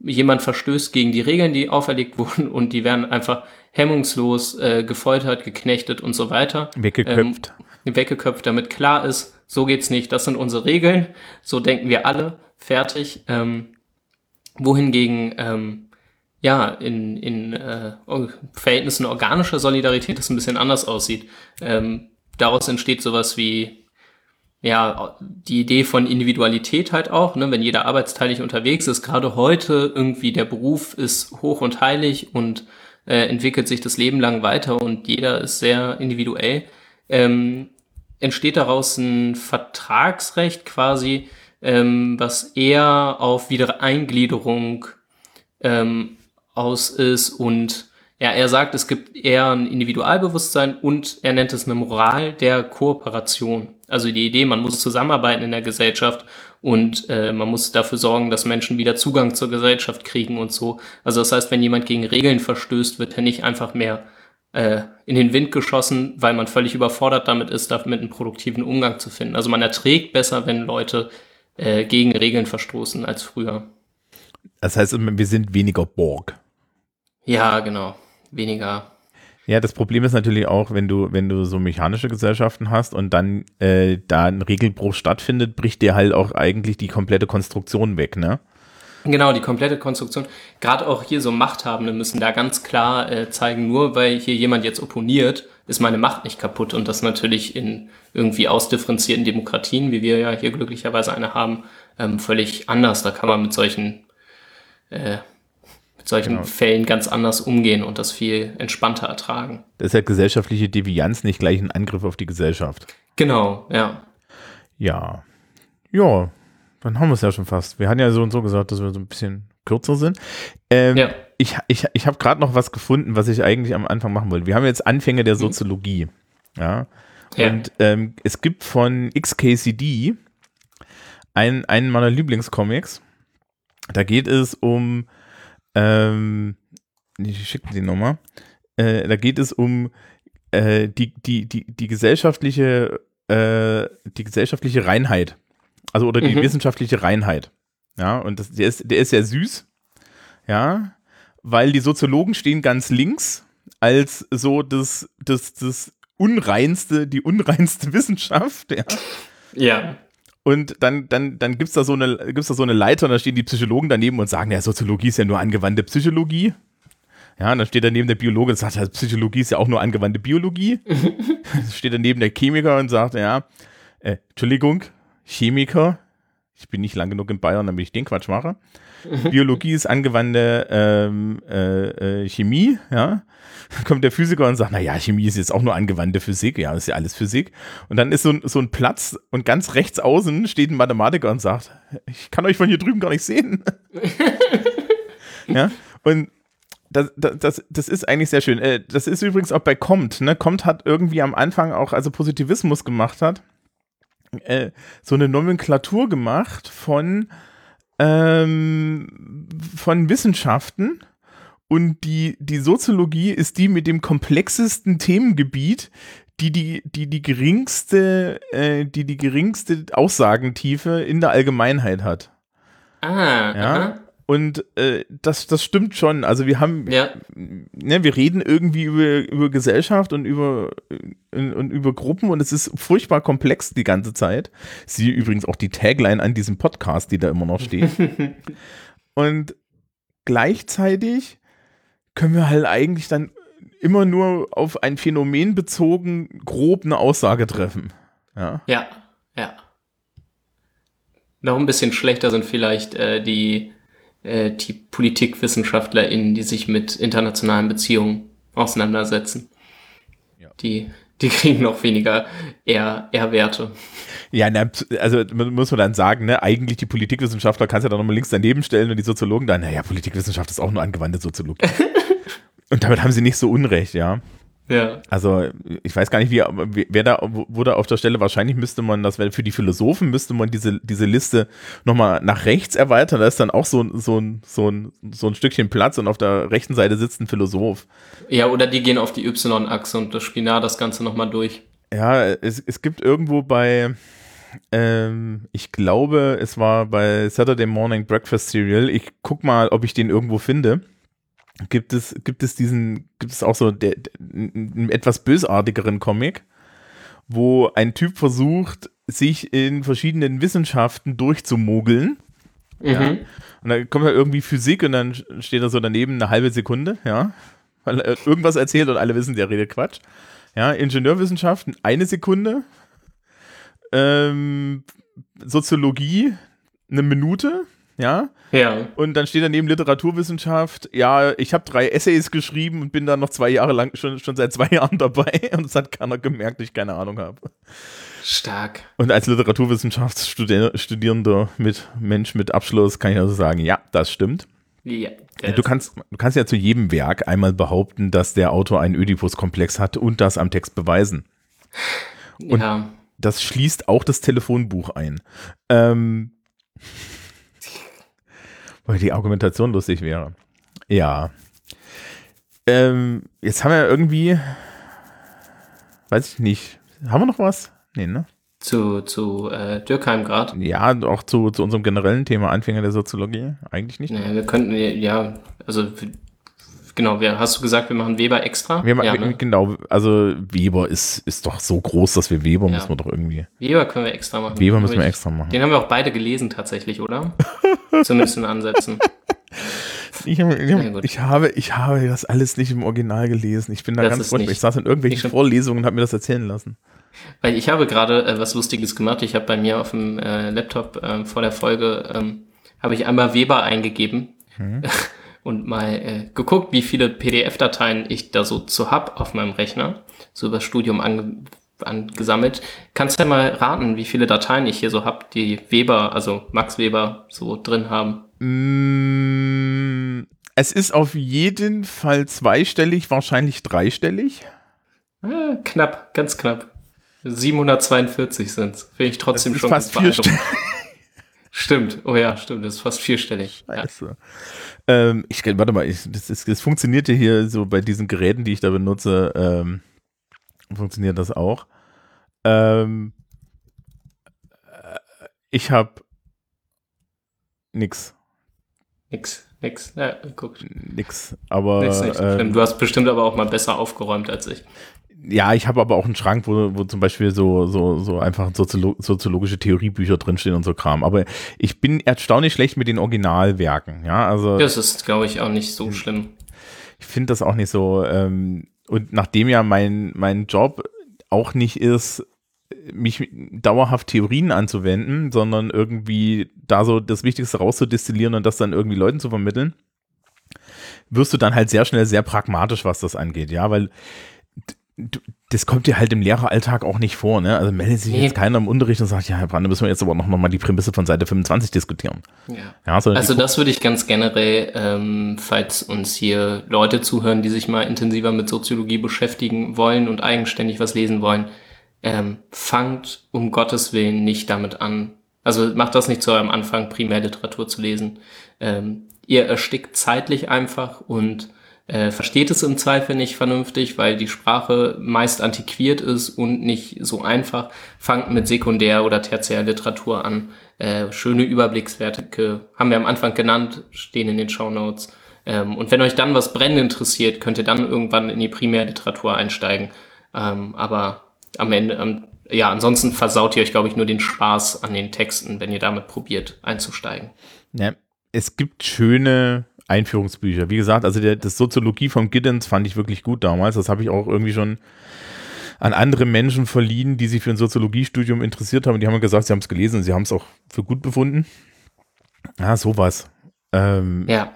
jemand verstößt gegen die Regeln, die auferlegt wurden und die werden einfach hemmungslos äh, gefoltert, geknechtet und so weiter. weggeköpft. Ähm, weggeköpft, damit klar ist, so geht's nicht, das sind unsere Regeln, so denken wir alle, fertig. Ähm, wohingegen ähm, ja in, in äh, Verhältnissen organischer Solidarität das ein bisschen anders aussieht. Ähm, daraus entsteht sowas wie ja, die Idee von Individualität halt auch, ne, wenn jeder arbeitsteilig unterwegs ist, gerade heute irgendwie der Beruf ist hoch und heilig und äh, entwickelt sich das Leben lang weiter und jeder ist sehr individuell, ähm, entsteht daraus ein Vertragsrecht quasi, ähm, was eher auf Wiedereingliederung ähm, aus ist und ja, er sagt, es gibt eher ein Individualbewusstsein und er nennt es eine Moral der Kooperation. Also die Idee, man muss zusammenarbeiten in der Gesellschaft und äh, man muss dafür sorgen, dass Menschen wieder Zugang zur Gesellschaft kriegen und so. Also das heißt, wenn jemand gegen Regeln verstößt, wird er nicht einfach mehr äh, in den Wind geschossen, weil man völlig überfordert damit ist, damit einen produktiven Umgang zu finden. Also man erträgt besser, wenn Leute äh, gegen Regeln verstoßen als früher. Das heißt, wir sind weniger Borg. Ja, genau. Weniger Ja, das Problem ist natürlich auch, wenn du, wenn du so mechanische Gesellschaften hast und dann äh, da ein Regelbruch stattfindet, bricht dir halt auch eigentlich die komplette Konstruktion weg, ne? Genau, die komplette Konstruktion. Gerade auch hier so Machthabende müssen da ganz klar äh, zeigen, nur weil hier jemand jetzt opponiert, ist meine Macht nicht kaputt. Und das natürlich in irgendwie ausdifferenzierten Demokratien, wie wir ja hier glücklicherweise eine haben, ähm, völlig anders. Da kann man mit solchen, äh, solchen Genau. Fällen ganz anders umgehen und das viel entspannter ertragen. Das ist ja gesellschaftliche Devianz nicht gleich ein Angriff auf die Gesellschaft. Genau, ja. Ja. Ja, dann haben wir es ja schon fast. Wir hatten ja so und so gesagt, dass wir so ein bisschen kürzer sind. Ähm, Ja. Ich, ich, ich habe gerade noch was gefunden, was ich eigentlich am Anfang machen wollte. Wir haben jetzt Anfänge der Soziologie. Ja. Ja. Und ähm, es gibt von XKCD einen, einen meiner Lieblingscomics. Da geht es um, ähm, ich schicke die Nummer. Äh, da geht es um äh, die, die, die, die gesellschaftliche, äh, die gesellschaftliche Reinheit. Also oder die Mhm. wissenschaftliche Reinheit. Ja, und das, der, ist, der ist sehr süß. Ja, weil die Soziologen stehen ganz links als so das, das, das unreinste, die unreinste Wissenschaft, ja. Ja. Und dann, dann, dann gibt's da so eine, gibt's da so eine Leiter und da stehen die Psychologen daneben und sagen, ja, Soziologie ist ja nur angewandte Psychologie. Ja, und dann steht daneben der Biologe und sagt, ja, Psychologie ist ja auch nur angewandte Biologie. Steht daneben der Chemiker und sagt, ja, äh, Entschuldigung, Chemiker, ich bin nicht lang genug in Bayern, damit ich den Quatsch mache. Biologie ist angewandte ähm, äh, äh, Chemie, ja. Dann kommt der Physiker und sagt, na ja, Chemie ist jetzt auch nur angewandte Physik, ja, das ist ja alles Physik. Und dann ist so ein, so ein Platz und ganz rechts außen steht ein Mathematiker und sagt, ich kann euch von hier drüben gar nicht sehen. ja, und das, das, das, das ist eigentlich sehr schön. Äh, Das ist übrigens auch bei Comte, ne? Comte hat irgendwie am Anfang auch, also Positivismus gemacht hat, äh, so eine Nomenklatur gemacht von, ähm, von Wissenschaften. Und die, die Soziologie ist die mit dem komplexesten Themengebiet, die die, die, die geringste, äh, die die geringste Aussagentiefe in der Allgemeinheit hat. Ah, Ja. aha. Und äh, das, das stimmt schon. Also wir haben, Ja. ne, wir reden irgendwie über, über Gesellschaft und über, und, und über Gruppen und es ist furchtbar komplex die ganze Zeit. Sie übrigens auch die Tagline an diesem Podcast, die da immer noch steht. und gleichzeitig können wir halt eigentlich dann immer nur auf ein Phänomen bezogen grob eine Aussage treffen. Ja. Ja, ja. Noch ein bisschen schlechter sind vielleicht äh, die, äh, die PolitikwissenschaftlerInnen, die sich mit internationalen Beziehungen auseinandersetzen. Ja. Die, die kriegen noch weniger eher, eher Werte. Ja, na, also mu- muss man dann sagen, ne, eigentlich die Politikwissenschaftler kannst du ja dann nochmal links daneben stellen und die Soziologen dann, naja, Politikwissenschaft ist auch nur angewandte Soziologie. und damit haben sie nicht so unrecht, ja. Ja. Also ich weiß gar nicht, wie, wer da wurde auf der Stelle, wahrscheinlich müsste man das, für die Philosophen müsste man diese, diese Liste nochmal nach rechts erweitern, da ist dann auch so, ein- so, ein, so, ein, so ein Stückchen Platz und auf der rechten Seite sitzt ein Philosoph. Ja, oder die gehen auf die Y-Achse und das Spinar das Ganze nochmal durch. Ja, es, es gibt irgendwo bei, ähm, ich glaube, es war bei Saturday Morning Breakfast Cereal. Ich guck mal, ob ich den irgendwo finde. Gibt es, gibt es diesen, gibt es auch so der, der, einen etwas bösartigeren Comic, wo ein Typ versucht, sich in verschiedenen Wissenschaften durchzumogeln. Ja. Mhm. Und dann kommt halt irgendwie Physik und dann steht er so daneben eine halbe Sekunde, ja. Weil er irgendwas erzählt und alle wissen, der redet Quatsch. Ja, Ingenieurwissenschaften eine Sekunde. Ähm, Soziologie eine Minute, ja. Ja. Und dann steht daneben Literaturwissenschaft. Ja, ich habe drei Essays geschrieben und bin da noch zwei Jahre lang, schon, schon seit zwei Jahren dabei. Und es hat keiner gemerkt, ich keine Ahnung habe. Stark. Und als Literaturwissenschaftsstudierender mit Mensch mit Abschluss kann ich also sagen, ja, das stimmt. Ja. Ja, du, kannst, du kannst ja zu jedem Werk einmal behaupten, dass der Autor einen Oedipus-Komplex hat und das am Text beweisen. und- ja. Das schließt auch das Telefonbuch ein. Ähm, weil die Argumentation lustig wäre. Ja. Ähm, jetzt haben wir irgendwie, weiß ich nicht, haben wir noch was? Nee, ne? Zu, zu äh, Dürkheim gerade. Ja, auch zu, zu unserem generellen Thema Anfänger der Soziologie. Eigentlich nicht. Naja, wir könnten, ja, also, genau, hast du gesagt, wir machen Weber extra? Wir, ja, ne? Genau, also Weber ist, ist doch so groß, dass wir Weber Ja. müssen wir doch irgendwie. Weber können wir extra machen. Weber müssen wir ich- extra machen. Den haben wir auch beide gelesen tatsächlich, oder? Zumindest in Ansätzen. Ich, habe- ich, ich, habe, ich habe das alles nicht im Original gelesen. Ich bin da Das ganz nicht- Ich saß in irgendwelchen. Vorlesungen und habe mir das erzählen lassen. Weil ich habe gerade äh, was Lustiges gemacht. Ich habe bei mir auf dem äh, Laptop äh, vor der Folge ähm, habe ich einmal Weber eingegeben Mhm. und mal äh, geguckt, wie viele PDF-Dateien ich da so zu hab auf meinem Rechner, so über Studium ange angesammelt. Kannst du ja mal raten, wie viele Dateien ich hier so hab, die Weber, also Max Weber so drin haben? Mm, es ist auf jeden Fall zweistellig, wahrscheinlich dreistellig. Äh, knapp, ganz knapp. 742 sind's. Finde ich trotzdem schon fast beeindruckend. Stimmt, oh ja, stimmt, das ist fast vierstellig. Ja. Scheiße. Ähm, ich, warte mal, ich, das, ist, das funktioniert ja hier so bei diesen Geräten, die ich da benutze, ähm, funktioniert das auch. Ähm, äh, ich habe nix, Nix, nix. Ja, guck. nix, aber Nix, schlimm. ähm, Du hast bestimmt aber auch mal besser aufgeräumt als ich. Ja, ich habe aber auch einen Schrank, wo, wo zum Beispiel so, so, so einfach Soziolo soziologische Theoriebücher drinstehen und so Kram. Aber ich bin erstaunlich schlecht mit den Originalwerken, ja, also Das ist, glaube ich, auch nicht so schlimm. ich finde das auch nicht so. Ähm, und nachdem ja mein, mein Job auch nicht ist, mich dauerhaft Theorien anzuwenden, sondern irgendwie da so das Wichtigste rauszudestillieren und das dann irgendwie Leuten zu vermitteln, wirst du dann halt sehr schnell sehr pragmatisch, was das angeht, ja, weil d- das kommt dir halt im Lehreralltag auch nicht vor, ne? Also meldet sich Nee. jetzt keiner im Unterricht und sagt, ja, Herr Brande, müssen wir jetzt aber noch, noch mal die Prämisse von Seite 25 diskutieren. Ja. Ja, Also die, das würde ich ganz generell, ähm, falls uns hier Leute zuhören, die sich mal intensiver mit Soziologie beschäftigen wollen und eigenständig was lesen wollen, ähm, fangt um Gottes Willen nicht damit an. Also macht das nicht zu eurem Anfang, Primärliteratur zu lesen. Ähm, ihr erstickt zeitlich einfach und äh, versteht es im Zweifel nicht vernünftig, weil die Sprache meist antiquiert ist und nicht so einfach. Fangt mit Sekundär- oder Tertiärliteratur an. Äh, schöne Überblickswerte haben wir am Anfang genannt, stehen in den Show Notes. Ähm, und wenn euch dann was brennend interessiert, könnt ihr dann irgendwann in die Primärliteratur einsteigen. Ähm, aber am Ende, am, ja, ansonsten versaut ihr euch, glaube ich, nur den Spaß an den Texten, wenn ihr damit probiert einzusteigen. Ja, es gibt schöne Einführungsbücher. Wie gesagt, also der, das Soziologie von Giddens fand ich wirklich gut damals. Das habe ich auch irgendwie schon an andere Menschen verliehen, die sich für ein Soziologiestudium interessiert haben. Die haben gesagt, sie haben es gelesen und sie haben es auch für gut befunden. Ja, sowas. Ähm, Ja.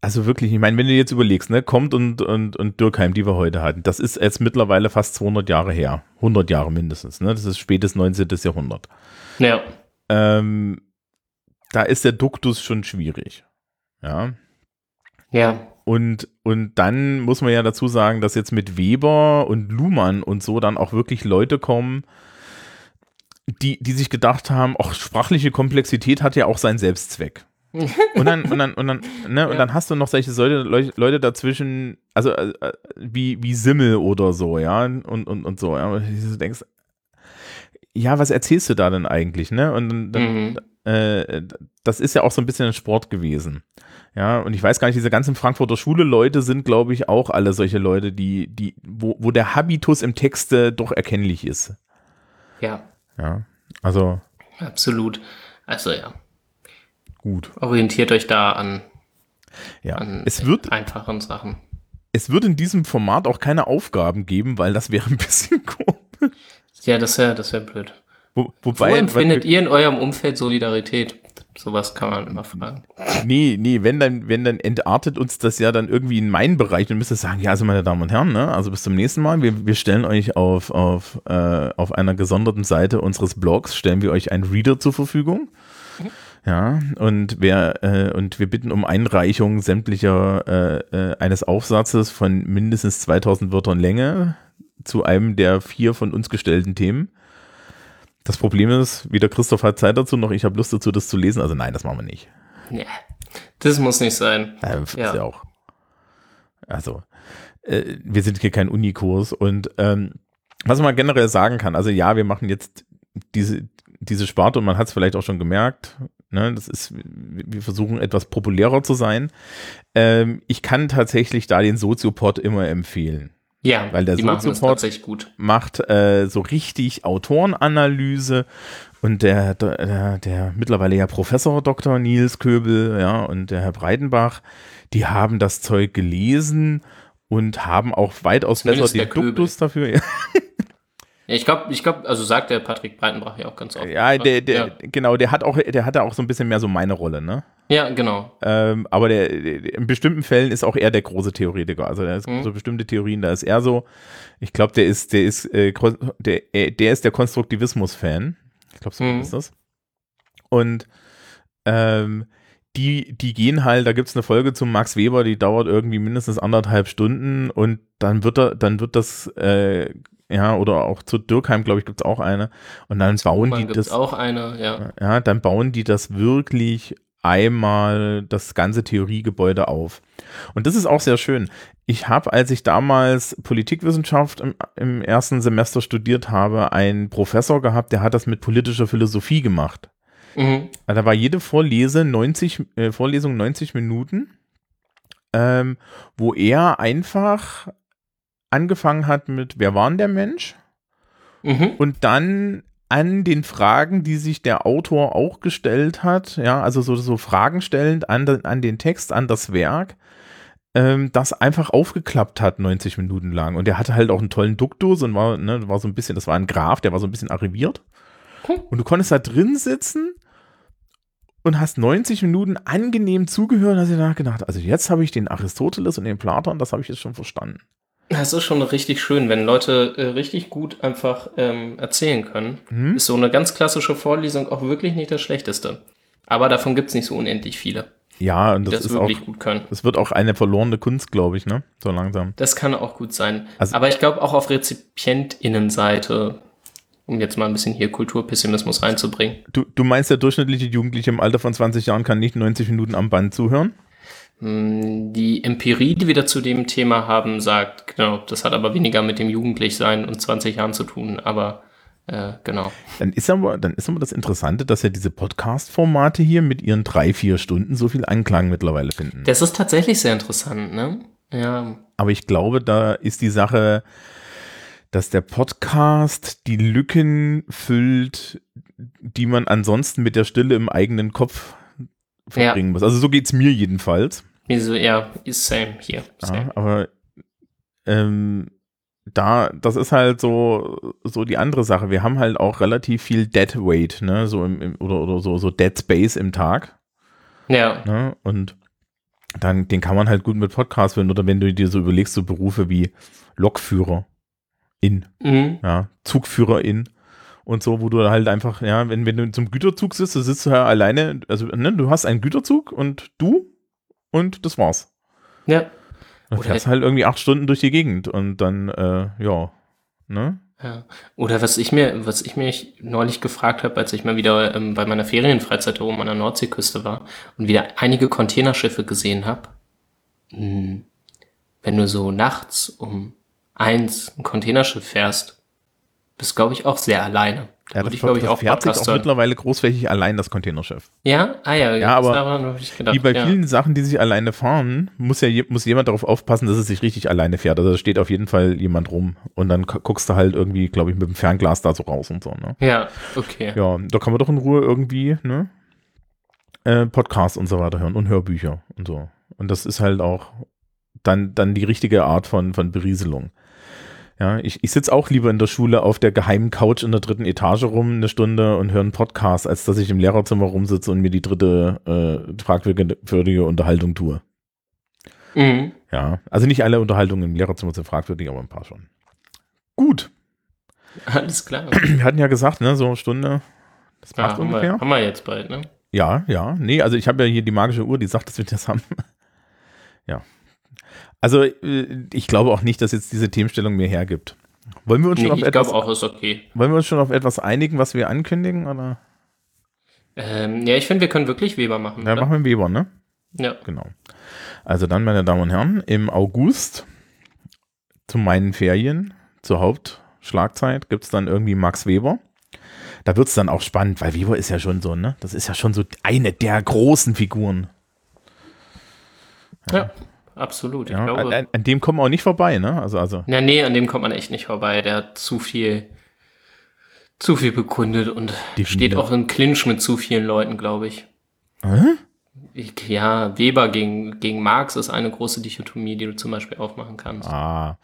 Also wirklich, ich meine, wenn du jetzt überlegst, ne, kommt und, und, und Dürkheim, die wir heute hatten, das ist jetzt mittlerweile fast 200 Jahre her. 100 Jahre mindestens, ne? Das ist spätes 19. Jahrhundert. Ja. Ähm, da ist der Duktus schon schwierig. Ja. Ja. Und, und dann muss man ja dazu sagen, dass jetzt mit Weber und Luhmann und so dann auch wirklich Leute kommen, die, die sich gedacht haben, auch sprachliche Komplexität hat ja auch seinen Selbstzweck. und dann, und dann, und dann, ne, und Ja. dann hast du noch solche Leute, Leute dazwischen, also äh, äh, wie, wie Simmel oder so, ja, und, und, und so, ja. Und du denkst, ja, was erzählst du da denn eigentlich, ne? Und dann, Mhm. Äh, das ist ja auch so ein bisschen ein Sport gewesen. Ja, und ich weiß gar nicht, diese ganzen Frankfurter Schule-Leute sind, glaube ich, auch alle solche Leute, die, die, wo, wo der Habitus im Texte doch erkennlich ist. Ja. Ja, also Absolut. Also ja. gut. Orientiert euch da an, Ja, an es wird, einfachen Sachen. es wird in diesem Format auch keine Aufgaben geben, weil das wäre ein bisschen komisch. Ja, das wäre das wär blöd. Wo, Wo wobei, empfindet ihr in eurem Umfeld Solidarität? Sowas kann man immer fragen. nee, nee, wenn dann, wenn dann entartet uns das ja dann irgendwie in meinen Bereich und müsst ihr sagen, ja, also meine Damen und Herren, ne, also bis zum nächsten Mal, wir, wir stellen euch auf, auf, äh, auf einer gesonderten Seite unseres Blogs, stellen wir euch einen Reader zur Verfügung. Ja, und wer, äh, und wir bitten um Einreichung sämtlicher äh, äh, eines Aufsatzes von mindestens 2000 Wörtern Länge zu einem der vier von uns gestellten Themen. Das Problem ist, weder Christoph hat Zeit dazu, noch ich habe Lust dazu, das zu lesen. Also nein, das machen wir nicht. Nee, das muss nicht sein. Ja, ist Ja. ja auch. Also, äh, wir sind hier kein Unikurs und ähm, was man generell sagen kann, also ja, wir machen jetzt diese, diese Sparte und man hat es vielleicht auch schon gemerkt, ne, das ist, wir versuchen etwas populärer zu sein. Ähm, ich kann tatsächlich da den Soziopod immer empfehlen Ja, Weil der tatsächlich gut. macht äh, so richtig Autorenanalyse und der, der, der mittlerweile ja Professor Dr. Nils Köbel, ja, und der Herr Breitenbach, die haben das Zeug gelesen und haben auch weitaus Zumindest besser den. Duktus dafür. Ja, ich glaube, ich glaube, also sagt der Patrick Breitenbach ja auch ganz oft. ja, der, der, ja. genau, der hat auch, der hatte auch so ein bisschen mehr so meine Rolle, ne? ja, genau. Ähm, aber der, in bestimmten Fällen ist auch er der große Theoretiker. Also da ist Mhm. so bestimmte Theorien, da ist er so. Ich glaube, der ist, der ist, äh, der, äh, der ist der Konstruktivismus-Fan. Ich glaube, so Mhm. ist das. Und ähm, die, die gehen halt, da gibt es eine Folge zum Max Weber, die dauert irgendwie mindestens anderthalb Stunden und dann wird er, dann wird das, äh, ja, oder auch zu Dürkheim, glaube ich, gibt es auch eine. Und dann bauen die das. auch eine, ja. Ja, dann bauen die das wirklich einmal das ganze Theoriegebäude auf. Und das ist auch sehr schön. Ich habe, als ich damals Politikwissenschaft im, im ersten Semester studiert habe, einen Professor gehabt, der hat das mit politischer Philosophie gemacht. Mhm. Da war jede Vorlese 90, äh, Vorlesung 90 Minuten, ähm, wo er einfach angefangen hat mit, wer war denn der Mensch? Mhm. und dann an den Fragen, die sich der Autor auch gestellt hat, ja, also so, so Fragen stellend an, den- an den Text, an das Werk, ähm, das einfach aufgeklappt hat 90 Minuten lang. Und der hatte halt auch einen tollen Duktus und war, ne, war so ein bisschen, das war ein Graf, der war so ein bisschen arriviert. Hm. Und du konntest da drin sitzen und hast 90 Minuten angenehm zugehört und hast dir nachgedacht, also jetzt habe ich den Aristoteles und den Platon, das habe ich jetzt schon verstanden. Das ist schon richtig schön, wenn Leute äh, richtig gut einfach ähm, erzählen können. Mhm. Ist so eine ganz klassische Vorlesung auch wirklich nicht das Schlechteste. Aber davon gibt es nicht so unendlich viele, Ja, und die das, das, ist auch, wirklich gut können. das wird auch eine verlorene Kunst, glaube ich, ne? So langsam. Das kann auch gut sein. Also- Aber ich glaube auch auf RezipientInnenseite, um jetzt mal ein bisschen hier Kulturpessimismus reinzubringen. Du, du meinst, der durchschnittliche Jugendliche im Alter von 20 Jahren kann nicht 90 Minuten am Band zuhören? Hm, Die Empirie, die wir da zu dem Thema haben, sagt, genau, das hat aber weniger mit dem Jugendlichsein und 20 Jahren zu tun, aber äh, genau. Dann ist aber, dann ist aber das Interessante, dass ja diese Podcast-Formate hier mit ihren drei, vier Stunden so viel Anklang mittlerweile finden. Das ist tatsächlich sehr interessant, ne? Ja, Aber ich glaube, da ist die Sache, dass der Podcast die Lücken füllt, die man ansonsten mit der Stille im eigenen Kopf verbringen muss. Also so geht's mir jedenfalls. mir so, ja, ist same hier. Same. Ja, aber ähm, da, das ist halt so, so die andere Sache. Wir haben halt auch relativ viel Dead Weight, ne, so im, im oder, oder so, so Dead Space im Tag. Ja, Ne? Und dann, den kann man halt gut mit Podcast finden. Oder wenn du dir so überlegst, so Berufe wie Lokführer in, mhm. ja, Zugführer in und so, wo du halt einfach, ja, wenn, wenn du zum Güterzug sitzt, du sitzt du ja alleine, also ne, du hast einen Güterzug und du und das war's. ja. Dann fährst halt irgendwie acht Stunden durch die Gegend und dann, äh, ja, ne? Ja. Oder was ich mir, was ich mich neulich gefragt habe, als ich mal wieder ähm, bei meiner Ferienfreizeit oben an der Nordseeküste war und wieder einige Containerschiffe gesehen habe. Hm, Wenn du so nachts um eins ein Containerschiff fährst, bist glaube ich auch sehr alleine. Ja, das, ich glaube ich das auch fährt sich auch hören. mittlerweile großflächig allein, das Containerschiff. Ja, ah ja, Ja, aber gedacht. Wie bei ja. vielen Sachen, die sich alleine fahren, muss ja muss jemand darauf aufpassen, dass es sich richtig alleine fährt. Also da steht auf jeden Fall jemand rum und dann gu- guckst du halt irgendwie, glaube ich, mit dem Fernglas da so raus und so. Ne? Ja, okay. Ja, da kann man doch in Ruhe irgendwie ne? äh, Podcasts und so weiter hören und Hörbücher und so. Und das ist halt auch dann, dann die richtige Art von, von Berieselung. Ja, ich, ich sitze auch lieber in der Schule auf der geheimen Couch in der dritten Etage rum eine Stunde und höre einen Podcast, als dass ich im Lehrerzimmer rumsitze und mir die dritte äh, fragwürdige Unterhaltung tue. Mhm. Ja, also nicht alle Unterhaltungen im Lehrerzimmer sind fragwürdig, aber ein paar schon. Gut, Alles klar. wir hatten ja gesagt, ne, so eine Stunde, das Ja, passt haben, ungefähr. wir, haben wir jetzt bald, ne? Ja, ja. Nee, also ich habe ja hier die magische Uhr, die sagt, dass wir das haben. ja. Also äh, ich glaube auch nicht, dass jetzt diese Themenstellung mehr hergibt. Wollen wir uns, Nee, schon, auf etwas, auch, okay. wollen wir uns schon auf etwas einigen, was wir ankündigen? Oder? Ähm, ja, ich finde, wir können wirklich Weber machen. Ja, oder? machen wir Weber, ne? ja. Genau. Also dann, meine Damen und Herren, im August zu meinen Ferien, zur Hauptschlagzeit, gibt es dann irgendwie Max Weber. Da wird es dann auch spannend, weil Weber ist ja schon so, ne? Das ist ja schon so eine der großen Figuren. Ja, absolut. Ich Ja, glaube. an, an dem kommen wir auch nicht vorbei, ne? Also, also, Na, nee, an dem kommt man echt nicht vorbei. Der hat zu viel, zu viel begründet und Definiert. steht auch im Clinch mit zu vielen Leuten, glaube ich. Hä? ich. Ja, Weber gegen, gegen Marx ist eine große Dichotomie, die du zum Beispiel aufmachen kannst. Ah,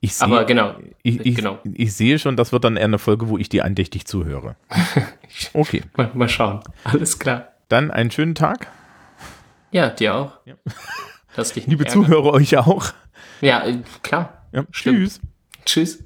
ich sehe, Aber genau, ich, ich, genau. ich sehe schon, das wird dann eher eine Folge, wo ich dir andächtig zuhöre. Okay, Mal, mal schauen. Alles klar. dann einen schönen Tag. Ja, dir auch. Ja. Liebe ärgern. Zuhörer, euch auch. Ja, äh, klar. Ja, tschüss. Tschüss.